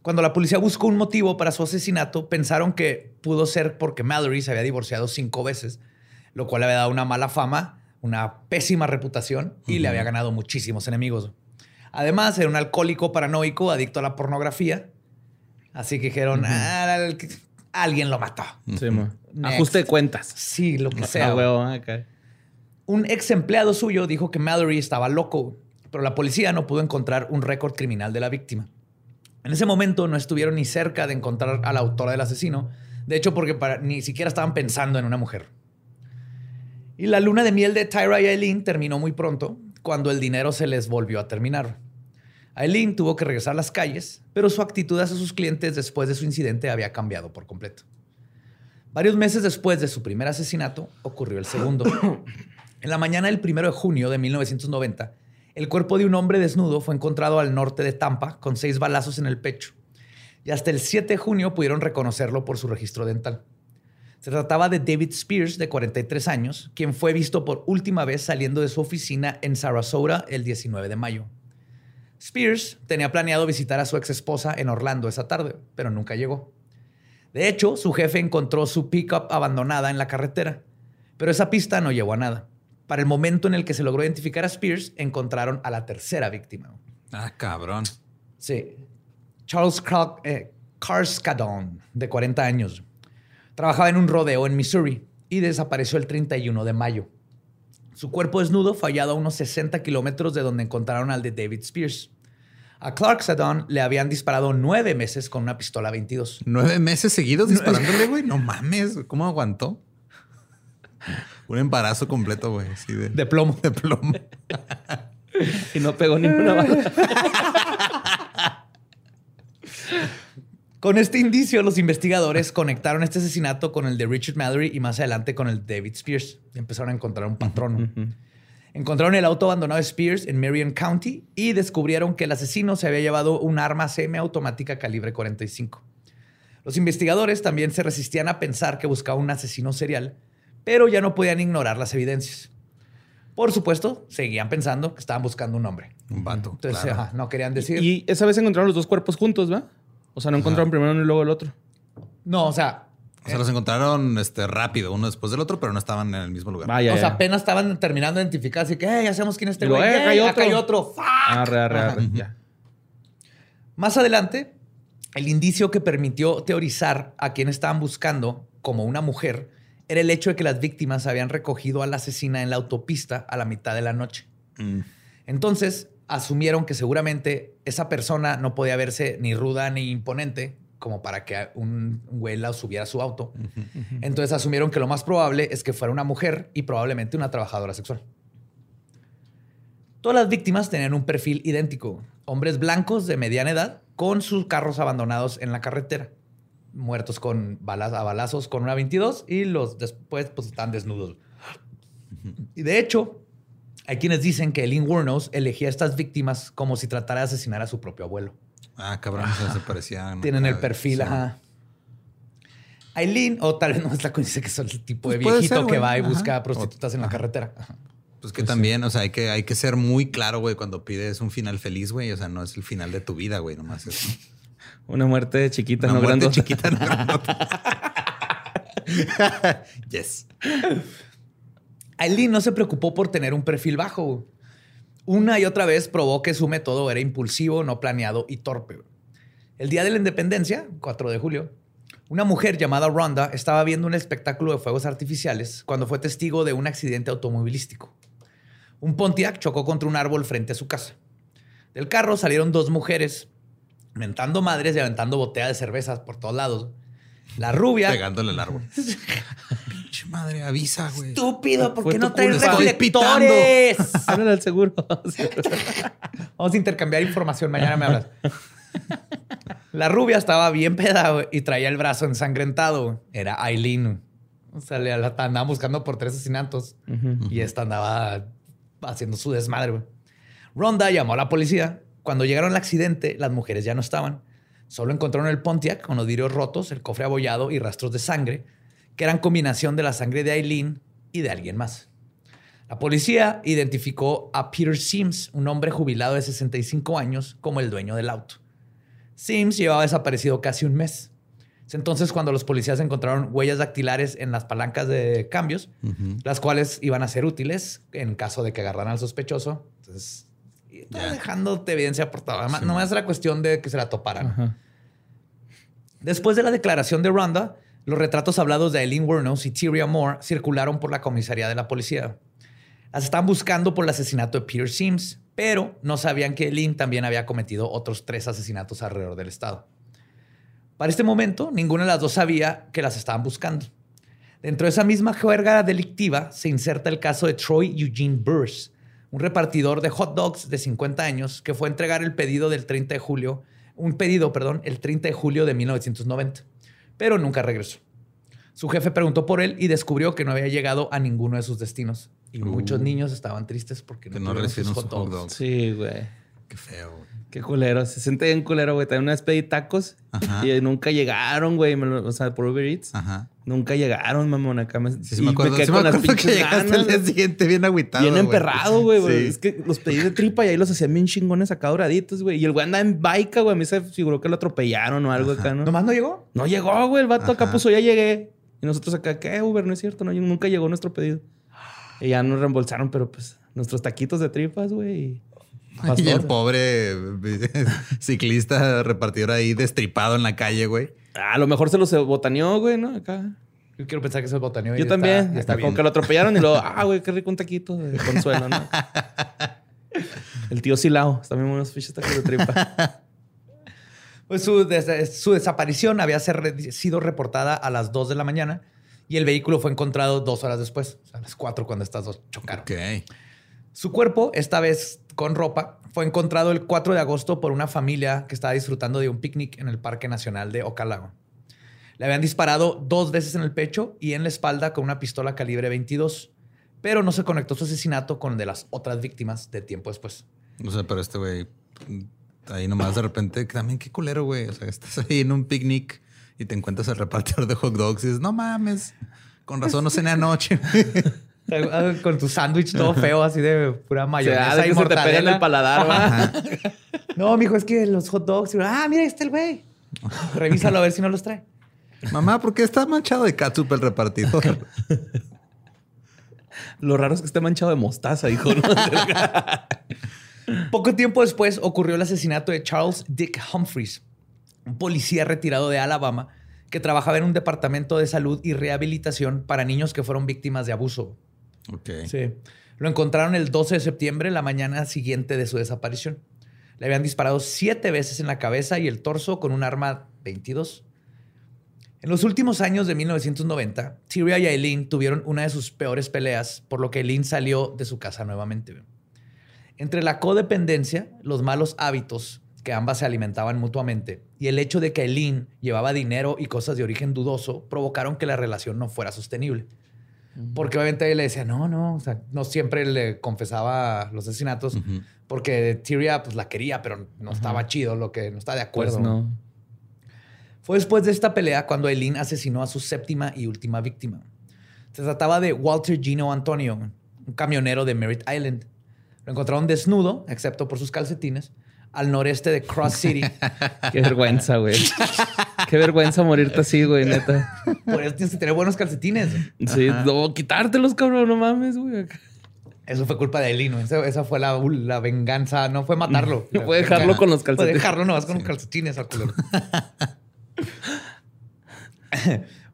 Cuando la policía buscó un motivo para su asesinato, pensaron que pudo ser porque Mallory se había divorciado cinco veces, lo cual le había dado una mala fama, una pésima reputación y le había ganado muchísimos enemigos. Además, era un alcohólico paranoico, adicto a la pornografía. Así que dijeron, "Ah, el- alguien lo mató. Sí. Ajuste de cuentas. Sí, lo que sea. Ah, huevo, acá. Un ex empleado suyo dijo que Mallory estaba loco, pero la policía no pudo encontrar un récord criminal de la víctima. En ese momento no estuvieron ni cerca de encontrar a la autora del asesino, de hecho porque para- ni siquiera estaban pensando en una mujer. Y la luna de miel de Tyra y Eileen terminó muy pronto, cuando el dinero se les volvió a terminar. Eileen tuvo que regresar a las calles, pero su actitud hacia sus clientes después de su incidente había cambiado por completo. Varios meses después de su primer asesinato, ocurrió el segundo. En la mañana del 1 de junio de 1990, el cuerpo de un hombre desnudo fue encontrado al norte de Tampa con seis balazos en el pecho. Y hasta el 7 de junio pudieron reconocerlo por su registro dental. Se trataba de David Spears, de 43 años, quien fue visto por última vez saliendo de su oficina en Sarasota el 19 de mayo. Spears tenía planeado visitar a su ex esposa en Orlando esa tarde, pero nunca llegó. De hecho, su jefe encontró su pickup abandonada en la carretera, pero esa pista no llevó a nada. Para el momento en el que se logró identificar a Spears, encontraron a la tercera víctima. Ah, cabrón. Sí. Charles Car- eh, Carskadon, de 40 años. Trabajaba en un rodeo en Missouri y desapareció el 31 de mayo. Su cuerpo desnudo fue hallado a unos 60 kilómetros de donde encontraron al de David Spears. A Clarksadon le habían disparado nueve meses con una pistola 22. Nueve meses seguidos disparándole, güey. No mames. ¿Cómo aguantó? Un embarazo completo, güey. de, De plomo. de plomo. Y no pegó ninguna bala. Con este indicio, los investigadores conectaron este asesinato con el de Richard Mallory y más adelante con el de David Spears. Y empezaron a encontrar un patrón. Encontraron el auto abandonado de Spears en Marion County y descubrieron que el asesino se había llevado un arma semiautomática calibre 45. Los investigadores también se resistían a pensar que buscaba un asesino serial, pero ya no podían ignorar las evidencias. Por supuesto, seguían pensando que estaban buscando un hombre. Un vato. Entonces, claro. ajá, no querían decir. Y esa vez encontraron los dos cuerpos juntos, ¿va? O sea, no encontraron primero uno y luego el otro. no, o sea, O sea, los encontraron este, rápido, uno después del otro, pero no estaban en el mismo lugar. Vaya. o sea, ya. apenas estaban terminando de identificar, así que "Hey, ya sabemos quién es este Y luego, güey. "Eh, acá hay acá hay otro". otro. Fuck. Arre, arre, arre. Ya. Más adelante, el indicio que permitió teorizar a quién estaban buscando como una mujer era el hecho de que las víctimas habían recogido a la asesina en la autopista a la mitad de la noche. Mm. Entonces, asumieron que seguramente esa persona no podía verse ni ruda ni imponente como para que un güey la subiera a su auto. Entonces asumieron que lo más probable es que fuera una mujer y probablemente una trabajadora sexual. Todas las víctimas tenían un perfil idéntico. Hombres blancos de mediana edad con sus carros abandonados en la carretera. Muertos con balas, a balazos con una 22 y los después pues están desnudos. Y de hecho, hay quienes dicen que Eileen Wuornos elegía a estas víctimas como si tratara de asesinar a su propio abuelo. Ah, cabrón, se parecían. Tienen el acá, perfil, sí. ajá. Eileen, o tal vez no es la coincidencia que son el tipo de Pues viejito ser, que va y Ajá. busca prostitutas en la carretera. Ajá. Pues que también, o sea, hay que, hay que ser muy claro, güey, cuando pides un final feliz, güey. O sea, no es el final de tu vida, güey, nomás es Una muerte chiquita, una no muerte grandota. chiquita. no grandota. yes. Eileen no se preocupó por tener un perfil bajo. Una y otra vez probó que su método era impulsivo, no planeado y torpe. El día de la independencia, 4 de julio, una mujer llamada Rhonda estaba viendo un espectáculo de fuegos artificiales cuando fue testigo de un accidente automovilístico. Un Pontiac chocó contra un árbol frente a su casa. Del carro salieron dos mujeres, mentando madres y aventando botella de cervezas por todos lados. La rubia. Pegándole el árbol. Pinche madre, avisa, güey. Estúpido, ¿por qué no traes reflectores? Háblale al seguro. Vamos a intercambiar información. Mañana me hablas. La rubia estaba bien peda güey, y traía el brazo ensangrentado. güey. Era Aileen. O sea, le la andaban buscando por tres asesinatos y esta andaba haciendo su desmadre. güey. Ronda llamó a la policía. Cuando llegaron al accidente, las mujeres ya no estaban. Solo encontraron el Pontiac con los vidrios rotos, el cofre abollado y rastros de sangre, que eran combinación de la sangre de Aileen y de alguien más. La policía identificó a Peter Sims, un hombre jubilado de 65 años, como el dueño del auto. Sims llevaba desaparecido casi un mes. Es entonces cuando los policías encontraron huellas dactilares en las palancas de cambios, las cuales iban a ser útiles en caso de que agarraran al sospechoso. Entonces, estaba dejándote evidencia por todo. No más era cuestión de que se la toparan. Después de la declaración de Ronda, los retratos hablados de Eileen Wuornos y Tyria Moore circularon por la comisaría de la policía. Las estaban buscando por el asesinato de Peter Sims, pero no sabían que Eileen también había cometido otros tres asesinatos alrededor del estado. Para este momento, ninguna de las dos sabía que las estaban buscando. Dentro de esa misma juerga delictiva se inserta el caso de Troy Eugene Burrs, un repartidor de hot dogs de 50 años que fue a entregar el pedido del 30 de julio, un pedido, perdón, el 30 de julio de 1990, pero nunca regresó. Su jefe preguntó por él y descubrió que no había llegado a ninguno de sus destinos. Y muchos niños estaban tristes porque no, no sus hot dogs. Sí, güey. Qué feo. Qué culero. Se siente bien culero, güey. También una vez pedí tacos y nunca llegaron, güey. O sea, por Uber Eats. Ajá. Nunca llegaron, mamón. Acá me, sí, me acuerdo, sí me acuerdo que llegaste al día siguiente bien agüitado. Bien emperrado, güey. Es que los pedí de tripa y ahí los hacían bien chingones acá doraditos, güey. Y el güey andaba en baica, güey. A mí se figuró que lo atropellaron o algo acá, ¿no? ¿Nomás no llegó? No llegó, güey. El vato acá puso, ya llegué. Y nosotros acá, ¿qué, Uber? No es cierto. No, nunca llegó nuestro pedido. Y ya nos reembolsaron, pero pues nuestros taquitos de tripas, güey. Y el pobre ciclista repartidor ahí destripado en la calle, güey. A lo mejor se los botaneó, güey, ¿no? Acá. Yo quiero pensar que se botaneó. Yo también. Está, como que lo atropellaron y luego, ah, güey, qué rico un taquito de consuelo, ¿no? el tío Silao. También unos fichas tacos de tripa. Pues su, su desaparición había sido reportada a las 2 de la mañana y el vehículo fue encontrado dos horas después, a las 4 cuando estas dos chocaron. Ok. Su cuerpo, esta vez con ropa, fue encontrado el 4 de agosto por una familia que estaba disfrutando de un picnic en el Parque Nacional de Ocalago. Le habían disparado dos veces en el pecho y en la espalda con una pistola calibre 22, pero no se conectó su asesinato con el de las otras víctimas de tiempo después. No sé, pero este güey, ahí nomás de repente, también qué culero, güey. O sea, estás ahí en un picnic y te encuentras al repartidor de hot dogs y dices, no mames, con razón no cené anoche. Con tu sándwich todo feo, así de pura mayonesa. y se te en el paladar, No, mijo, es que los hot dogs. Ah, mira, ahí está el güey. Revísalo a ver si no los trae. Mamá, ¿por qué está manchado de catsup el repartidor? Lo raro es que esté manchado de mostaza, hijo. Poco tiempo después ocurrió el asesinato de Charles Dick Humphreys, un policía retirado de Alabama que trabajaba en un departamento de salud y rehabilitación para niños que fueron víctimas de abuso. Sí. Lo encontraron el 12 de septiembre, la mañana siguiente de su desaparición. Le habían disparado siete veces en la cabeza y el torso con un arma 22. En los últimos años de 1990, Tyria y Eileen tuvieron una de sus peores peleas, por lo que Eileen salió de su casa nuevamente. Entre la codependencia, los malos hábitos que ambas se alimentaban mutuamente y el hecho de que Eileen llevaba dinero y cosas de origen dudoso provocaron que la relación no fuera sostenible. Porque obviamente le decía, no, no, o sea, no siempre le confesaba los asesinatos, porque Tyria pues la quería, pero no estaba chido, lo que no está de pues acuerdo. no. Fue después de esta pelea cuando Eileen asesinó a su séptima y última víctima. Se trataba de Walter Gino Antonio, un camionero de Merritt Island. Lo encontraron desnudo, excepto por sus calcetines, al noreste de Cross City. Qué vergüenza, güey. Qué vergüenza morirte así, güey, neta. Por eso tienes que tener buenos calcetines. Sí, no, quitártelos, cabrón, no mames, güey. Eso fue culpa de Elino. Esa, esa fue la, la, venganza. No fue matarlo. No puede dejarlo con los calcetines. Puede dejarlo nomás con los calcetines al culero.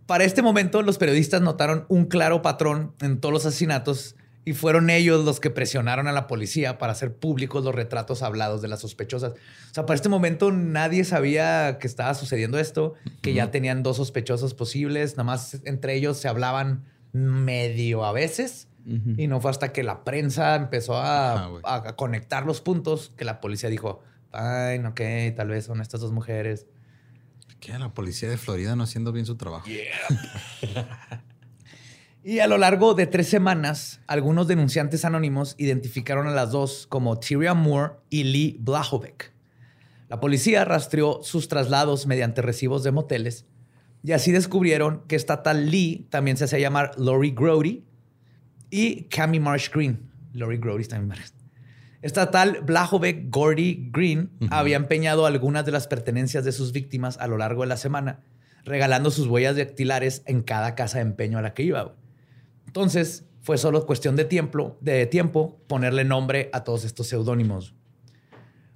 Para este momento, los periodistas notaron un claro patrón en todos los asesinatos y fueron ellos los que presionaron a la policía para hacer públicos los retratos hablados de las sospechosas. O sea, para este momento nadie sabía que estaba sucediendo esto, que ya tenían dos sospechosos posibles, nada más entre ellos se hablaban medio a veces. Y no fue hasta que la prensa empezó a, a, conectar los puntos que la policía dijo, ay, ok, tal vez son estas dos mujeres. ¿Qué? La policía de Florida no haciendo bien su trabajo. Y a lo largo de tres semanas, algunos denunciantes anónimos identificaron a las dos como Tyria Moore y Lee Blahovec. La policía rastreó sus traslados mediante recibos de moteles y así descubrieron que esta tal Lee también se hacía llamar Lori Grody, y Cami Marsh Green. Lori Grody también. Esta tal Blahovec Gordy Green había empeñado algunas de las pertenencias de sus víctimas a lo largo de la semana, regalando sus huellas dactilares en cada casa de empeño a la que iba. Entonces, fue solo cuestión de tiempo, de tiempo ponerle nombre a todos estos seudónimos.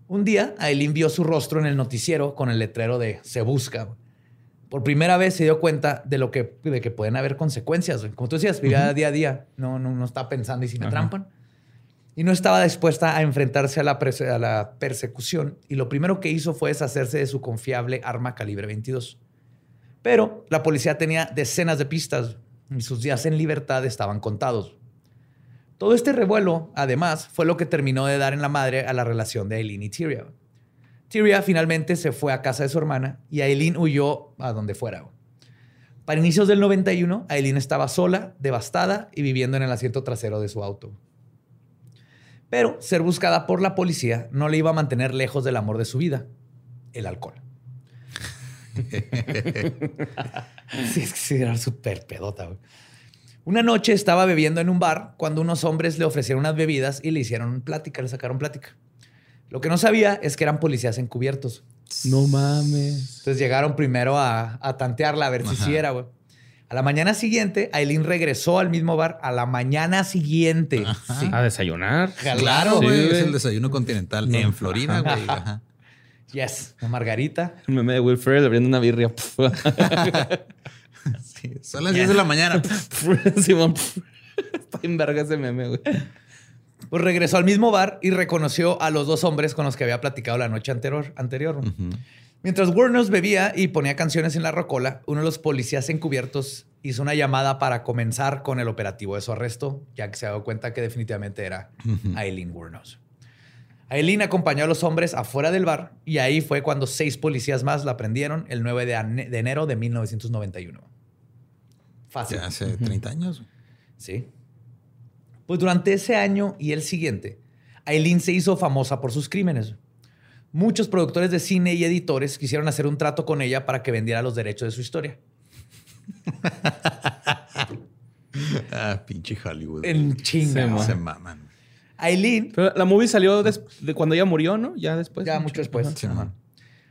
Un día, Aileen vio su rostro en el noticiero con el letrero de Se busca. Por primera vez se dio cuenta de lo que, de que pueden haber consecuencias. Como tú decías, vivía día a día. No, no, no está pensando y si me trampan. Y no estaba dispuesta a enfrentarse a la, a la persecución. Y lo primero que hizo fue deshacerse de su confiable arma calibre 22. Pero la policía tenía decenas de pistas y sus días en libertad estaban contados. Todo este revuelo, además, fue lo que terminó de dar en la madre a la relación de Aileen y Tyria. Tyria finalmente se fue a casa de su hermana y Aileen huyó a donde fuera. Para inicios del 91, Aileen estaba sola, devastada y viviendo en el asiento trasero de su auto. Pero ser buscada por la policía no le iba a mantener lejos del amor de su vida, el alcohol. sí, es que sí, era súper pedota. Una noche estaba bebiendo en un bar cuando unos hombres le ofrecieron unas bebidas y le hicieron plática, le sacaron plática. Lo que no sabía es que eran policías encubiertos. No mames. Entonces llegaron primero a, tantearla a ver si sí era, güey. A la mañana siguiente, Aileen regresó al mismo bar a la mañana siguiente. A desayunar. Claro, güey. es el desayuno continental en Florida, güey. Yes, una margarita. Un meme de Will Ferrell abriendo una birria. sí, son las 10 de la mañana. Simón. Está en verga ese meme, güey. Pues regresó al mismo bar y reconoció a los dos hombres con los que había platicado la noche anterior. anterior. Mientras Warner bebía y ponía canciones en la rocola, uno de los policías encubiertos hizo una llamada para comenzar con el operativo de su arresto, ya que se dio cuenta que definitivamente era Aileen Wuornos. Aileen acompañó a los hombres afuera del bar y ahí fue cuando seis policías más la prendieron el 9 de, enero de 1991. Fácil. hace 30 años. Sí. Pues durante ese año y el siguiente, Aileen se hizo famosa por sus crímenes. Muchos productores de cine y editores quisieron hacer un trato con ella para que vendiera los derechos de su historia. ah, pinche Hollywood. En chinga. Se, maman. Aileen. Pero la movie salió de cuando ella murió, ¿no? Ya después. Ya mucho después. Sí,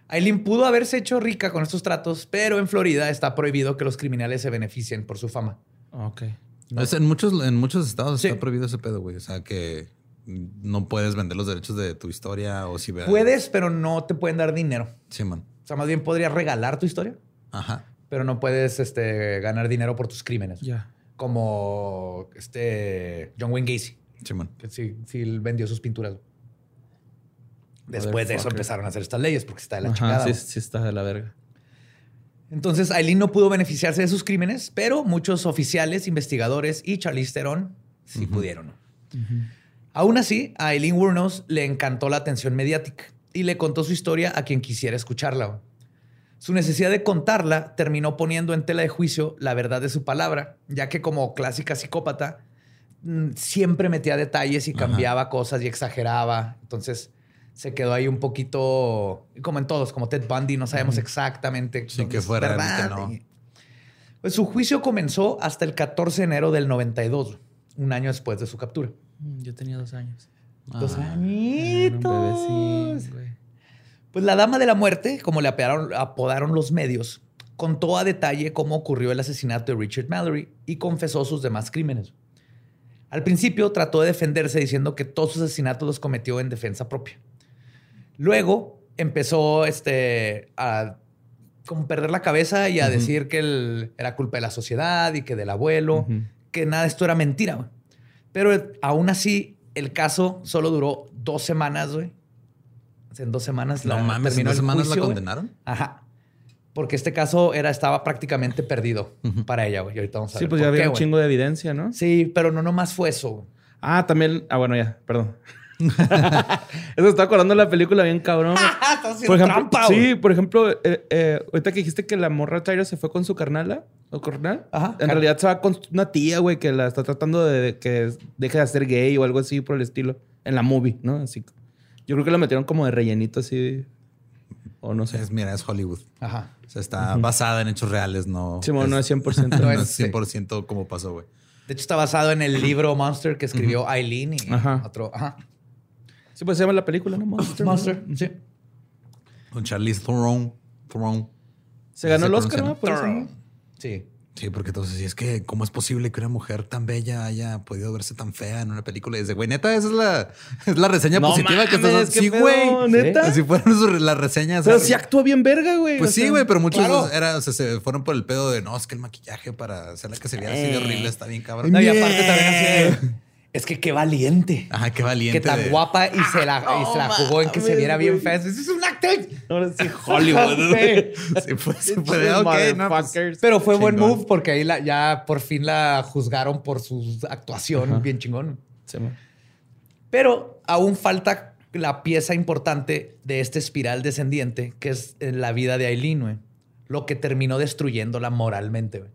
Aileen pudo haberse hecho rica con estos tratos, pero en Florida está prohibido que los criminales se beneficien por su fama. Ok. en, muchos, en muchos estados está prohibido ese pedo, güey. O sea, que no puedes vender los derechos de tu historia o si Puedes, pero no te pueden dar dinero. Sí, man. O sea, más bien podrías regalar tu historia. Ajá. Pero no puedes este, ganar dinero por tus crímenes. Ya. Como este John Wayne Gacy. Sí, man. Que sí, sí vendió sus pinturas. Después de eso empezaron a hacer estas leyes porque está de la chingada. Sí, sí, está de la verga. Entonces, Aileen no pudo beneficiarse de sus crímenes, pero muchos oficiales, investigadores y Charlize Theron sí pudieron. Aún así, a Aileen Wuornos le encantó la atención mediática y le contó su historia a quien quisiera escucharla. Su necesidad de contarla terminó poniendo en tela de juicio la verdad de su palabra, ya que como clásica psicópata siempre metía detalles y cambiaba cosas y exageraba. Entonces, se quedó ahí un poquito, como en todos, como Ted Bundy, no sabemos exactamente. Sí, que fuera verdad. no. Pues su juicio comenzó hasta el 14 de enero del 92, un año después de su captura. Mm, yo tenía dos años. Dos ah, añitos. Pues la Dama de la Muerte, como le apodaron los medios, contó a detalle cómo ocurrió el asesinato de Richard Mallory y confesó sus demás crímenes. Al principio trató de defenderse diciendo que todos sus asesinatos los cometió en defensa propia. Luego empezó este, a como perder la cabeza y a decir que era culpa de la sociedad y que del abuelo, que nada de esto era mentira. Pero aún así, el caso solo duró dos semanas, güey. En dos semanas no mames, ¿en dos semanas la condenaron? Ajá. Porque este caso era, estaba prácticamente perdido para ella, güey. Y ahorita vamos a ver. Sí, pues ya había un chingo de evidencia, ¿no? Sí, pero no nomás fue eso. Ah, también. Ah, bueno, ya, perdón. Eso está acordando de la película bien cabrón. por ejemplo, sí, por ejemplo, eh, eh, ahorita que dijiste que la morra Tyra se fue con su carnala o carnal, en realidad se va con una tía, güey, que la está tratando de que deje de ser gay o algo así por el estilo en la movie, ¿no? Así. Yo creo que la metieron como de rellenito así. O no sé. Es, mira, es Hollywood. Ajá. O sea, está basada en hechos reales, no. Sí, no es 100%. no es 100% como pasó, güey. De hecho, está basado en el libro Monster que escribió Eileen y otro. Ajá. Sí, pues se llama la película, ¿no? Monster. Monster, sí. Con Charlize Theron. Theron. Se ganó el Oscar, ¿no? Por Sí. Sí, porque entonces, es que, ¿cómo es posible que una mujer tan bella haya podido verse tan fea en una película? Y dice, güey, neta, esa es la, es la reseña positiva que estás Sí, güey. Neta. Si fueron las reseñas. Pero sí actúa bien verga, güey. Pues sí, güey, pero muchos era, o sea, se fueron por el pedo de no, es que el maquillaje para hacerla que se viera así de horrible está bien cabrón. No, y aparte también así es que qué valiente. Ajá, qué valiente. Que tan guapa y se la, y se la jugó en que se viera bien fea. Eso es un actriz. Ahora sí, Hollywood. sí, fue, se puede, no, pues, Pero fue buen move porque ahí la, ya por fin la juzgaron por su actuación bien chingón. Sí, Pero aún falta la pieza importante de este espiral descendiente, que es la vida de Aileen. Lo que terminó destruyéndola moralmente.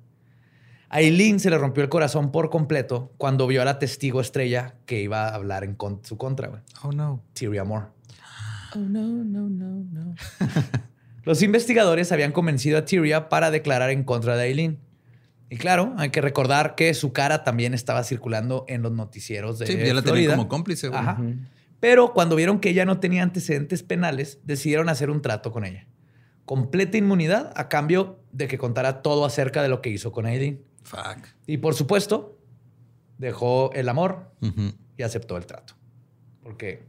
A Eileen se le rompió el corazón por completo cuando vio a la testigo estrella que iba a hablar en su contra. Güey. Oh, no. Tyria Moore. Oh, no, no, no, no. Los investigadores habían convencido a Tyria para declarar en contra de Eileen. Y claro, hay que recordar que su cara también estaba circulando en los noticieros de Sí, ya la tenían como cómplice. Güey. Ajá. Pero cuando vieron que ella no tenía antecedentes penales, decidieron hacer un trato con ella. Completa inmunidad a cambio de que contara todo acerca de lo que hizo con Eileen. Y por supuesto, dejó el amor y aceptó el trato. Porque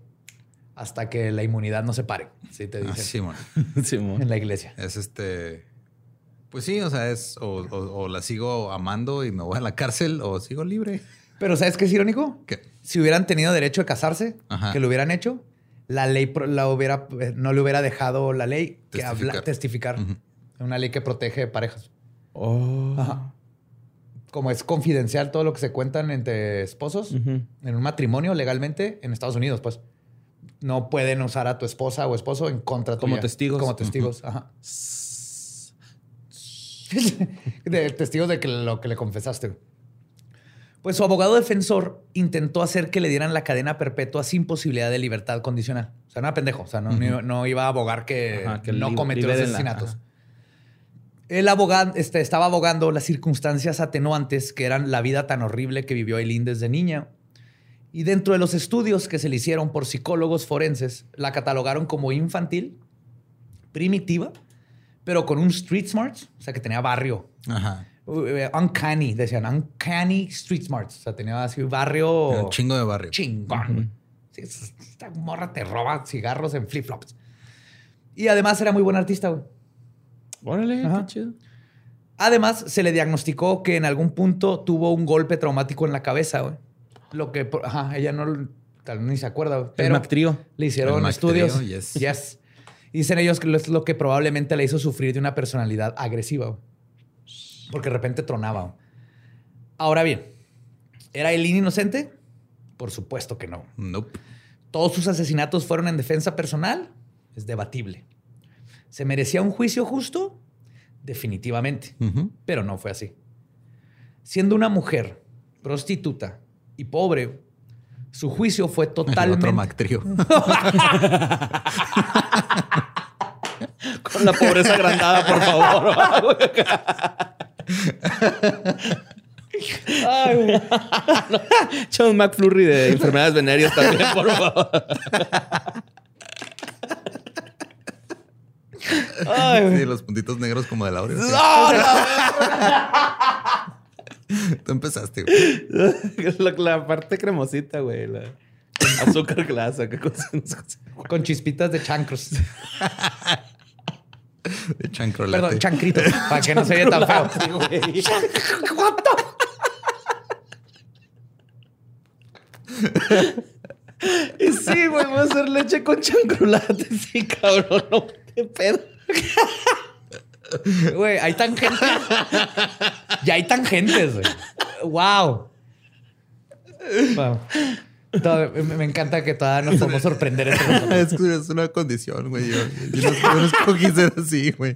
hasta que la inmunidad no se pare, si te dicen. sí, En la iglesia. Es este. Pues sí, o sea, es o, la sigo amando y me voy a la cárcel o sigo libre. Pero ¿sabes qué es irónico? que Si hubieran tenido derecho a casarse, que lo hubieran hecho, la ley la hubiera, no le hubiera dejado la ley que habla, testificar. Una ley que protege parejas. Oh. Ajá como es confidencial todo lo que se cuentan entre esposos en un matrimonio legalmente en Estados Unidos, pues no pueden usar a tu esposa o esposo en contra como testigos. Como testigos, ajá. de testigos de que lo que le confesaste. Pues su abogado defensor intentó hacer que le dieran la cadena perpetua sin posibilidad de libertad condicional. O sea, no era pendejo. O sea, no, iba a abogar que, no cometió los asesinatos. El abogado este, estaba abogando las circunstancias atenuantes que eran la vida tan horrible que vivió Eileen desde niña. Y dentro de los estudios que se le hicieron por psicólogos forenses, la catalogaron como infantil, primitiva, pero con un street smart, o sea, que tenía barrio. Ajá. Eh, uncanny, decían, uncanny street smart. O sea, tenía así barrio. Un chingo de barrio. Chingón. esta morra te roba cigarros en flip-flops. Y además era muy buen artista, güey. Órale, qué chido. Además, se le diagnosticó que en algún punto tuvo un golpe traumático en la cabeza, güey. Lo que, ajá, ella no, tal ni se acuerda, pero El le hicieron estudios. Yes. Y dicen ellos que es lo que probablemente le hizo sufrir de una personalidad agresiva, porque de repente tronaba. Ahora bien, ¿era Eileen inocente? Por supuesto que no. Nope. ¿Todos sus asesinatos fueron en defensa personal? Es debatible. ¿Se merecía un juicio justo? Definitivamente, pero no fue así. Siendo una mujer prostituta y pobre, su juicio fue totalmente... El otro Con la pobreza agrandada, por favor. Ay, John McFlurry de enfermedades venéreas también, por favor. Sí, los puntitos negros como de Laura. Tú empezaste, güey. La, parte cremosita, güey. La azúcar glasa. Con chispitas de chancros. De chancro Perdón, chancrito. Para que no se vea tan feo. Y sí, güey, voy a hacer leche con chancrolate. Sí, cabrón. No, qué pedo. Güey, hay tangentes. ya hay tangentes, güey. Wow. me encanta que todavía nos podemos sorprender entre es, es una condición, güey. Yo, no, escogí ser así, güey.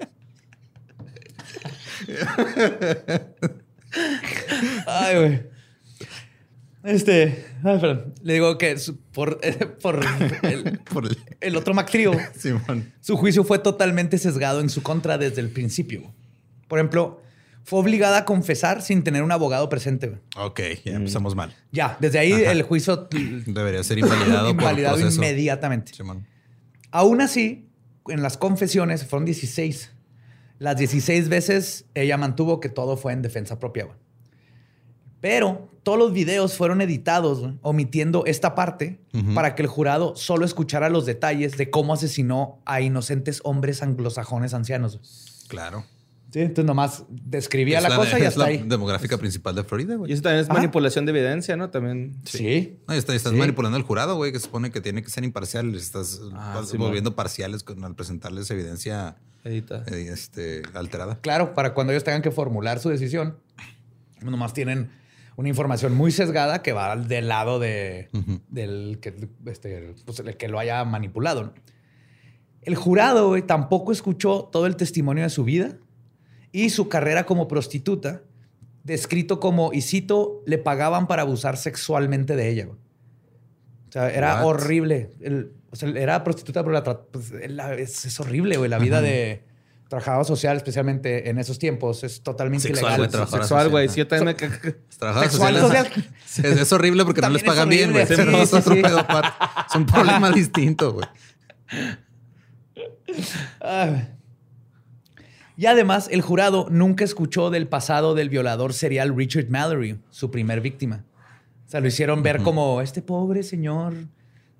Ay, güey. Este, le digo que por, por, el, otro Mactrío, su juicio fue totalmente sesgado en su contra desde el principio. Por ejemplo, fue obligada a confesar sin tener un abogado presente. Ok, ya empezamos mal. Ya, desde ahí el juicio debería ser invalidado, invalidado inmediatamente. Aún así, en las confesiones fueron 16. Las 16 veces ella mantuvo que todo fue en defensa propia. Pero todos los videos fueron editados omitiendo esta parte para que el jurado solo escuchara los detalles de cómo asesinó a inocentes hombres anglosajones ancianos. Claro. Sí, entonces nomás describía la, cosa y hasta la ahí. demográfica principal de Florida, güey. Y eso también es manipulación de evidencia, ¿no? También. Sí. estás, manipulando al jurado, güey, que supone que tiene que ser imparcial. Estás ah, volviendo parciales al presentarles evidencia Edita. Eh, este, alterada. Claro, para cuando ellos tengan que formular su decisión, nomás tienen una información muy sesgada que va del lado de, del que, este, pues, que lo haya manipulado. El jurado tampoco escuchó todo el testimonio de su vida y su carrera como prostituta, descrito como, y cito, le pagaban para abusar sexualmente de ella. O sea, era horrible. o sea, era prostituta, pero la, pues, es, horrible, güey, la vida de trabajador social, especialmente en esos tiempos, es totalmente ilegal. Sexual, güey. Sí, yo también social. Es, horrible porque no les pagan bien, güey. es un problema distinto, güey. Y además, el jurado nunca escuchó del pasado del violador serial Richard Mallory, su primer víctima. O sea, lo hicieron ver como este pobre señor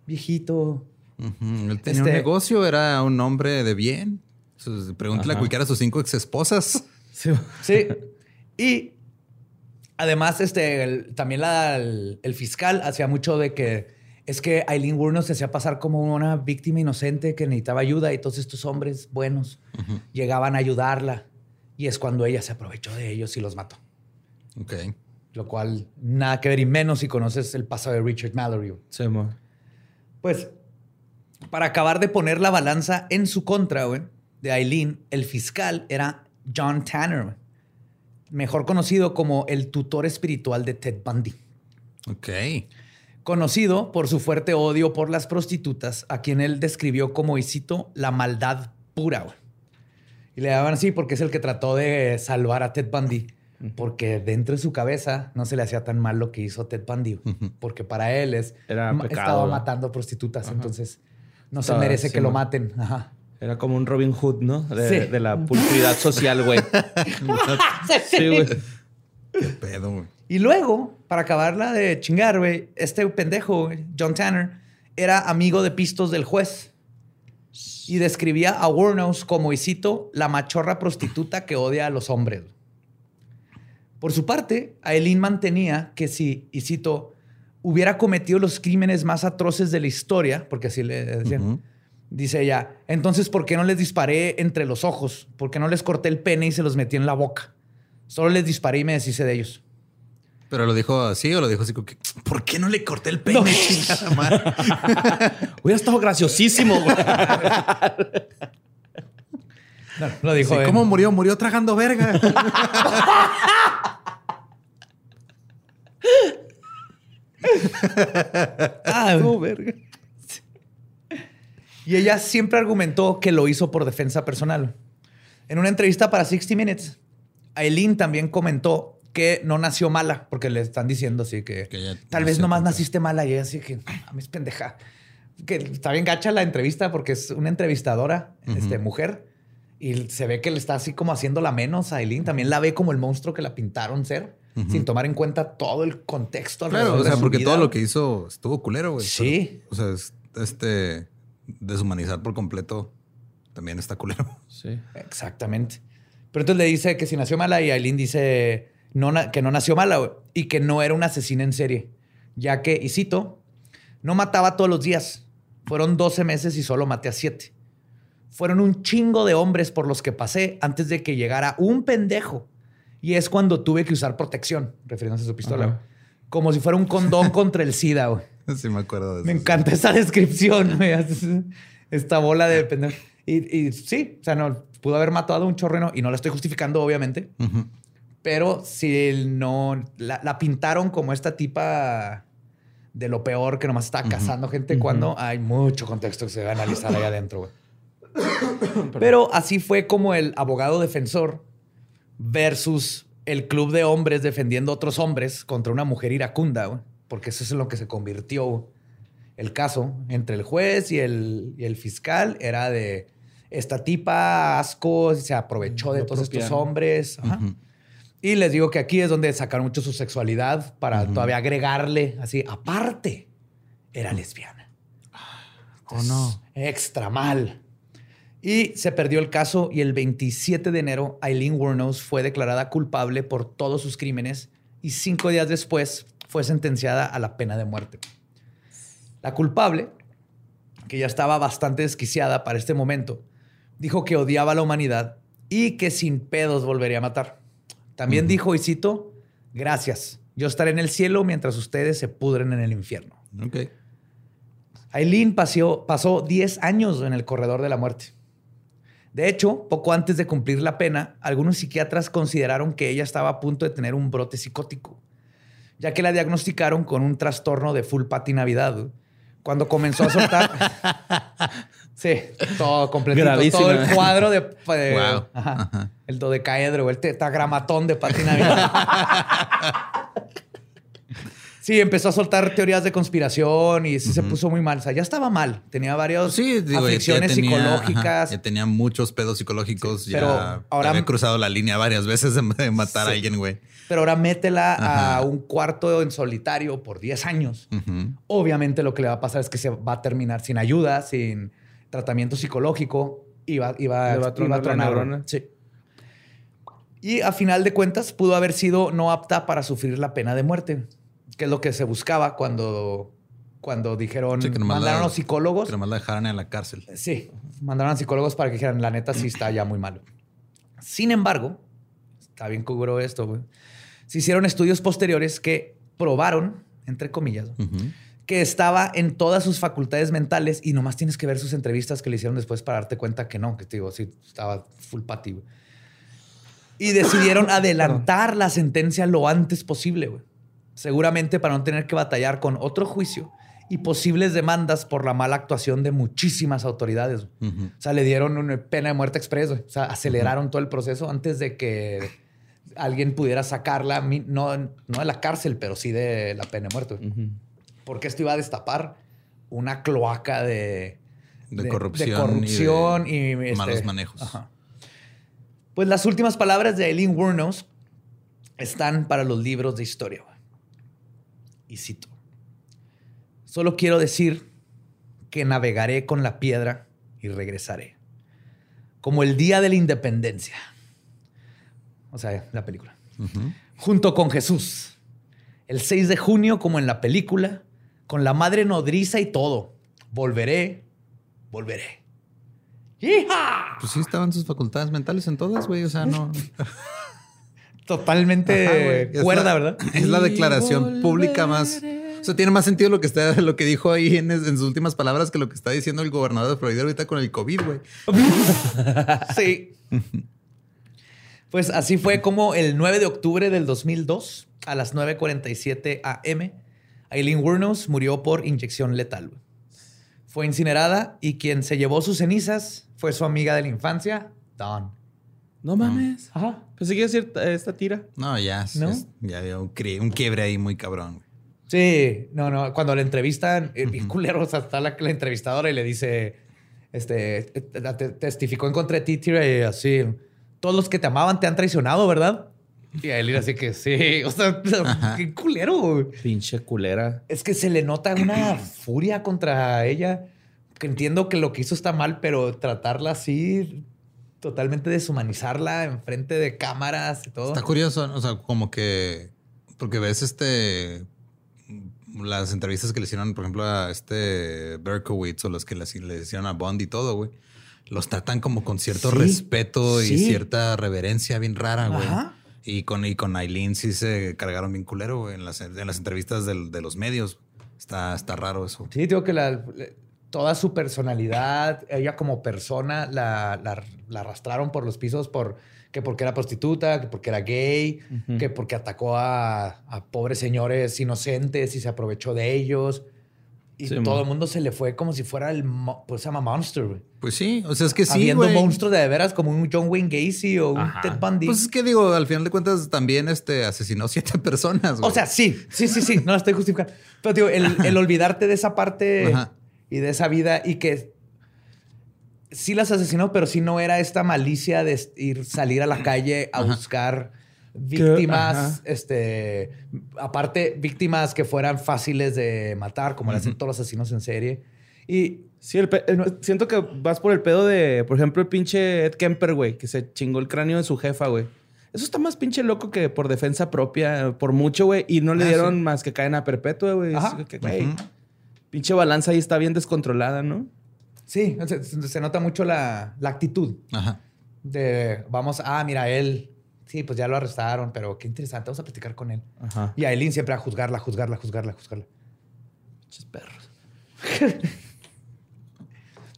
viejito. Él tenía un este negocio, era un hombre de bien. Pregúntale a cualquiera a sus cinco ex esposas. Sí. Y además, este, también el, fiscal hacía mucho de que es que Eileen Wuornos se hacía pasar como una víctima inocente que necesitaba ayuda y todos estos hombres buenos llegaban a ayudarla. Y es cuando ella se aprovechó de ellos y los mató. Ok. Lo cual, nada que ver y menos si conoces el pasado de Richard Mallory. Sí, Pues, para acabar de poner la balanza en su contra, güey, de Eileen, el fiscal era John Tanner, mejor conocido como el tutor espiritual de Ted Bundy. Ok. Conocido por su fuerte odio por las prostitutas, a quien él describió como, y cito, la maldad pura. Y le daban así porque es el que trató de salvar a Ted Bundy. Porque dentro de su cabeza no se le hacía tan mal lo que hizo Ted Bundy. Porque para él es, estaba matando prostitutas. Entonces no se merece que lo maten. Ajá. Era como un Robin Hood, ¿no? De, la pulcritud social, güey. sí, güey. Qué pedo, güey. Y luego, para acabarla de chingar, güey, este pendejo, John Tanner, era amigo de pistos del juez. Y describía a Warnos como, y cito, la machorra prostituta que odia a los hombres. Por su parte, Aileen mantenía que si, y cito, hubiera cometido los crímenes más atroces de la historia, porque así le decían, Dice ella, entonces, ¿por qué no les disparé entre los ojos? ¿Por qué no les corté el pene y se los metí en la boca? Solo les disparé y me deshice de ellos. Pero lo dijo así o lo dijo así ¿por qué no le corté el pene? No. Hubiera estado graciosísimo, güey. No, lo dijo. ¿Cómo murió? Murió tragando verga. ah, verga. Y ella siempre argumentó que lo hizo por defensa personal. En una entrevista para 60 Minutes, Aileen también comentó que no nació mala, porque le están diciendo así que, tal vez nomás naciste mala y ella así que a mí es pendeja. Que está bien gacha la entrevista porque es una entrevistadora, este, mujer, y se ve que le está así como haciendo la menos a Aileen. También la ve como el monstruo que la pintaron ser, sin tomar en cuenta todo el contexto. Claro, o sea, porque todo lo que hizo estuvo culero, güey. Sí. o sea, este deshumanizar por completo también está culero. Sí. Exactamente. Pero entonces le dice que si nació mala y Aileen dice no, que no nació mala y que no era una asesina en serie, ya que, y cito, no mataba todos los días. Fueron 12 meses y solo maté a 7. Fueron un chingo de hombres por los que pasé antes de que llegara un pendejo. Y es cuando tuve que usar protección, refiriéndose a su pistola. Como si fuera un condón contra el SIDA, güey. Sí, me acuerdo de eso. Me encanta esa descripción, Esta bola de pendejo. Y, sí, o sea, no, pudo haber matado a un chorreno y no la estoy justificando, obviamente. Pero si no la, pintaron como esta tipa de lo peor que nomás está cazando gente cuando hay mucho contexto que se debe analizar ahí adentro, güey. Pero así fue como el abogado defensor versus el club de hombres defendiendo a otros hombres contra una mujer iracunda, porque eso es en lo que se convirtió el caso entre el juez y el, el fiscal. Era de esta tipa, asco, se aprovechó de todos estos hombres. Y les digo que aquí es donde sacaron mucho su sexualidad para todavía agregarle así, aparte, era lesbiana. ¿O no? Extra mal. Y se perdió el caso y el 27 de enero Eileen Wuornos fue declarada culpable por todos sus crímenes y cinco días después fue sentenciada a la pena de muerte. La culpable, que ya estaba bastante desquiciada para este momento, dijo que odiaba a la humanidad y que sin pedos volvería a matar. También dijo, y cito, gracias, yo estaré en el cielo mientras ustedes se pudren en el infierno. Ok. Eileen pasó 10 años en el corredor de la muerte. De hecho, poco antes de cumplir la pena, algunos psiquiatras consideraron que ella estaba a punto de tener un brote psicótico, ya que la diagnosticaron con un trastorno de full patinavidad. Cuando comenzó a soltar... sí, todo completito. Todo el cuadro de... wow. ajá, El dodecaedro, el tetagramatón de patinavidad. Sí, empezó a soltar teorías de conspiración y se puso muy mal. O sea, ya estaba mal. Tenía varias sí, aflicciones psicológicas. ya tenía muchos pedos psicológicos. ya ahora había cruzado la línea varias veces de, matar a alguien, güey. Pero ahora métela a un cuarto en solitario por 10 años. Obviamente lo que le va a pasar es que se va a terminar sin ayuda, sin tratamiento psicológico y va, iba, a tronar. Sí. Y a final de cuentas pudo haber sido no apta para sufrir la pena de muerte que es lo que se buscaba cuando, cuando dijeron, mandaron a los psicólogos. Que nomás la dejaran en la cárcel. Sí, mandaron a psicólogos para que dijeran, la neta sí está ya muy malo. Sin embargo, está bien cubro esto, se hicieron estudios posteriores que probaron, entre comillas, que estaba en todas sus facultades mentales y nomás tienes que ver sus entrevistas que le hicieron después para darte cuenta que no, que te digo, sí, estaba full pati, Y decidieron adelantar la sentencia lo antes posible, güey seguramente para no tener que batallar con otro juicio y posibles demandas por la mala actuación de muchísimas autoridades. O sea, le dieron una pena de muerte express, o sea, aceleraron todo el proceso antes de que alguien pudiera sacarla, no, no de la cárcel, pero sí de la pena de muerte. Porque esto iba a destapar una cloaca de, de, corrupción, y, este, malos manejos. Pues las últimas palabras de Eileen Wuornos están para los libros de historia. Y cito, solo quiero decir que navegaré con la piedra y regresaré, como el día de la independencia. O sea, la película. Junto con Jesús, el 6 de junio como en la película, con la madre nodriza y todo. Volveré, volveré. ¡Hija! Pues sí, estaban sus facultades mentales en todas, güey. O sea, no. totalmente cuerda, ¿verdad? Es la declaración pública más. O sea, tiene más sentido lo que está, lo que dijo ahí en, sus últimas palabras que lo que está diciendo el gobernador de Florida ahorita con el COVID, güey. sí. Pues así fue como el 9 de octubre del 2002, a las 9.47 am, Eileen Wuornos murió por inyección letal. Fue incinerada y quien se llevó sus cenizas fue su amiga de la infancia, Dawn. No mames. Ajá. Pensé que iba a esta tira. No, ya. ¿No? ya había un, quiebre ahí muy cabrón. Sí, no, no. Cuando le entrevistan, el uh culero, o sea, está la, entrevistadora y le dice, este, testificó en contra de ti, y así, todos los que te amaban te han traicionado, ¿verdad? Y a él así que sí, o sea, qué culero. Pinche culera. Es que se le nota una furia contra ella. Que entiendo que lo que hizo está mal, pero tratarla así totalmente deshumanizarla en frente de cámaras y todo. Está curioso, o sea, como que porque ves este las entrevistas que le hicieron, por ejemplo, a este Berkowitz o los que le, hicieron a Bond y todo, güey. Los tratan como con cierto respeto y cierta reverencia bien rara, güey. Y con, y con Aileen sí se cargaron bien culero, güey, en las, en las entrevistas de los medios. Está, está raro eso. Sí, digo que la, toda su personalidad, ella como persona, la, arrastraron por los pisos por que porque era prostituta, que porque era gay, que porque atacó a, pobres señores inocentes y se aprovechó de ellos. Y todo el mundo se le fue como si fuera el, pues se llama Monster, güey. Pues sí, o sea, es que sí, Habiendo monstruos de veras como un John Wayne Gacy o un Ted Bundy. Pues es que digo, al final de cuentas también este asesinó siete personas, güey. O sea, sí, sí, sí, sí, no lo estoy justificando. Pero digo, el, olvidarte de esa parte y de esa vida y que sí las asesinó, pero sí no era esta malicia de ir, salir a la calle a buscar víctimas, este, aparte, víctimas que fueran fáciles de matar, como le hacen todos los asesinos en serie. Y sí, siento que vas por el pedo de, por ejemplo, el pinche Ed Kemper, güey, que se chingó el cráneo de su jefa, güey. Eso está más pinche loco que por defensa propia, por mucho, güey. Y no le ah, dieron más que caen a perpetua, güey. Pinche balanza ahí está bien descontrolada, ¿no? Sí, se, nota mucho la, la actitud. Ajá. De, vamos, ah, mira, él Sí, pues ya lo arrestaron, pero qué interesante. Vamos a platicar con él. Y a Eileen siempre a juzgarla, juzgarla, juzgarla, juzgarla. Muchos perros.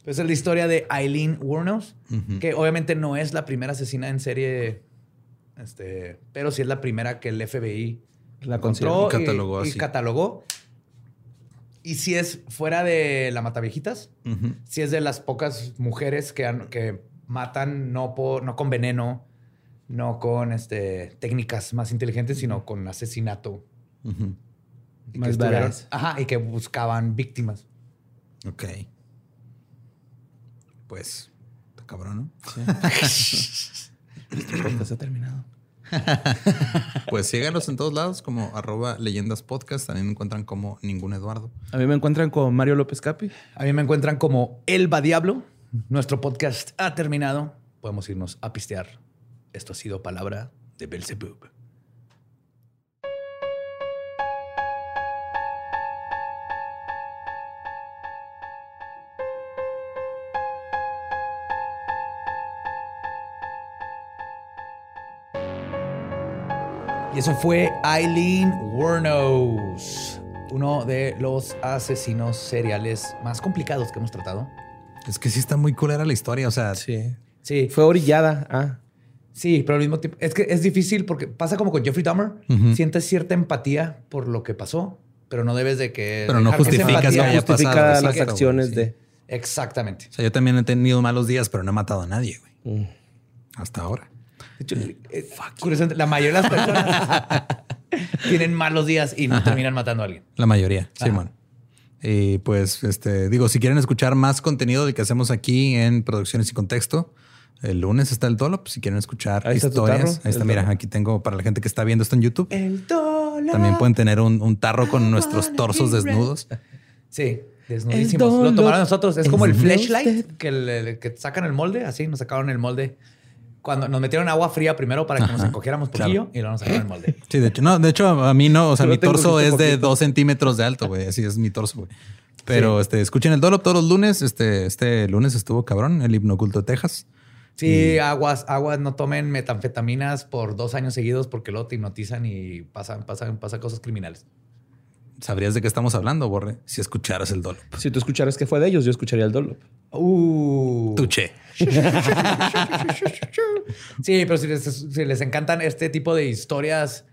pues es la historia de Eileen Wuornos, que obviamente no es la primera asesina en serie, este, pero sí es la primera que el FBI la encontró y, catalogó. Y, catalogó. Y si es fuera de la Mataviejitas, si es de las pocas mujeres que, que matan no, por, no con veneno, no con este, técnicas más inteligentes, sino con asesinato. más baratas. Ajá, y que buscaban víctimas. Ok. Pues, está cabrón, ¿no? Sí. Este ha terminado. pues síganos en todos lados como arroba leyendas podcast. También me encuentran como ningún Eduardo. A mí me encuentran como Mario López Capi. A mí me encuentran como Elba Diablo. Nuestro podcast ha terminado. Podemos irnos a pistear. Esto ha sido palabra de Belzebub. Y eso fue Eileen Wuornos, uno de los asesinos seriales más complicados que hemos tratado. Es que sí está muy culera la historia, o sea. Sí. Sí. Fue orillada. Ah. Sí, pero al mismo tiempo es que es difícil porque pasa como con Jeffrey Dahmer. Sientes cierta empatía por lo que pasó, pero no debes de que. Pero no justificas que haya justifica las acciones de. Exactamente. O sea, yo también he tenido malos días, pero no he matado a nadie, güey. Mm. Hasta ahora. De hecho, eh, curiosamente, la mayoría de las personas tienen malos días y no terminan matando a alguien. La mayoría, Simón. Y pues, este, digo, si quieren escuchar más contenido del que hacemos aquí en Producciones y Contexto, el lunes está el Dolop, si quieren escuchar historias. Ahí está, mira, aquí tengo para la gente que está viendo esto en YouTube. El Dolop. También pueden tener un, tarro con nuestros torsos desnudos. Sí, desnudísimos. Lo tomaron nosotros. Es como el flashlight que, que sacan el molde. Así nos sacaron el molde cuando nos metieron agua fría primero para que nos encogiéramos poquillo y luego nos sacaron el molde. Sí, de hecho, no, de hecho, a mí no. O sea, mi torso es de dos centímetros de alto, güey. Así es mi torso, güey. Pero este, escuchen el Dolop todos los lunes. Este, este lunes estuvo cabrón, el himno oculto de Texas. Sí, aguas, aguas, no tomen metanfetaminas por dos años seguidos porque luego te hipnotizan y pasan, pasan, pasan cosas criminales. ¿Sabrías de qué estamos hablando, Borre? Si escucharas el Dolop. Si tú escucharas que fue de ellos, yo escucharía el Dolop. Uh. Tuche. sí, pero si les, encantan este tipo de historias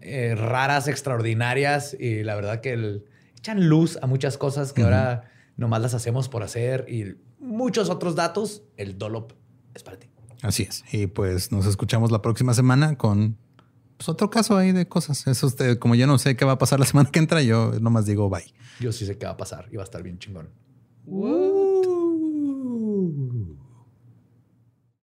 eh, raras, extraordinarias y la verdad que echan luz a muchas cosas que ahora nomás las hacemos por hacer y muchos otros datos, el Dolop es para ti. Así es. Y pues nos escuchamos la próxima semana con pues, otro caso ahí de cosas. Eso usted, como yo no sé qué va a pasar la semana que entra, yo nomás digo bye. Yo sí sé qué va a pasar y va a estar bien chingón.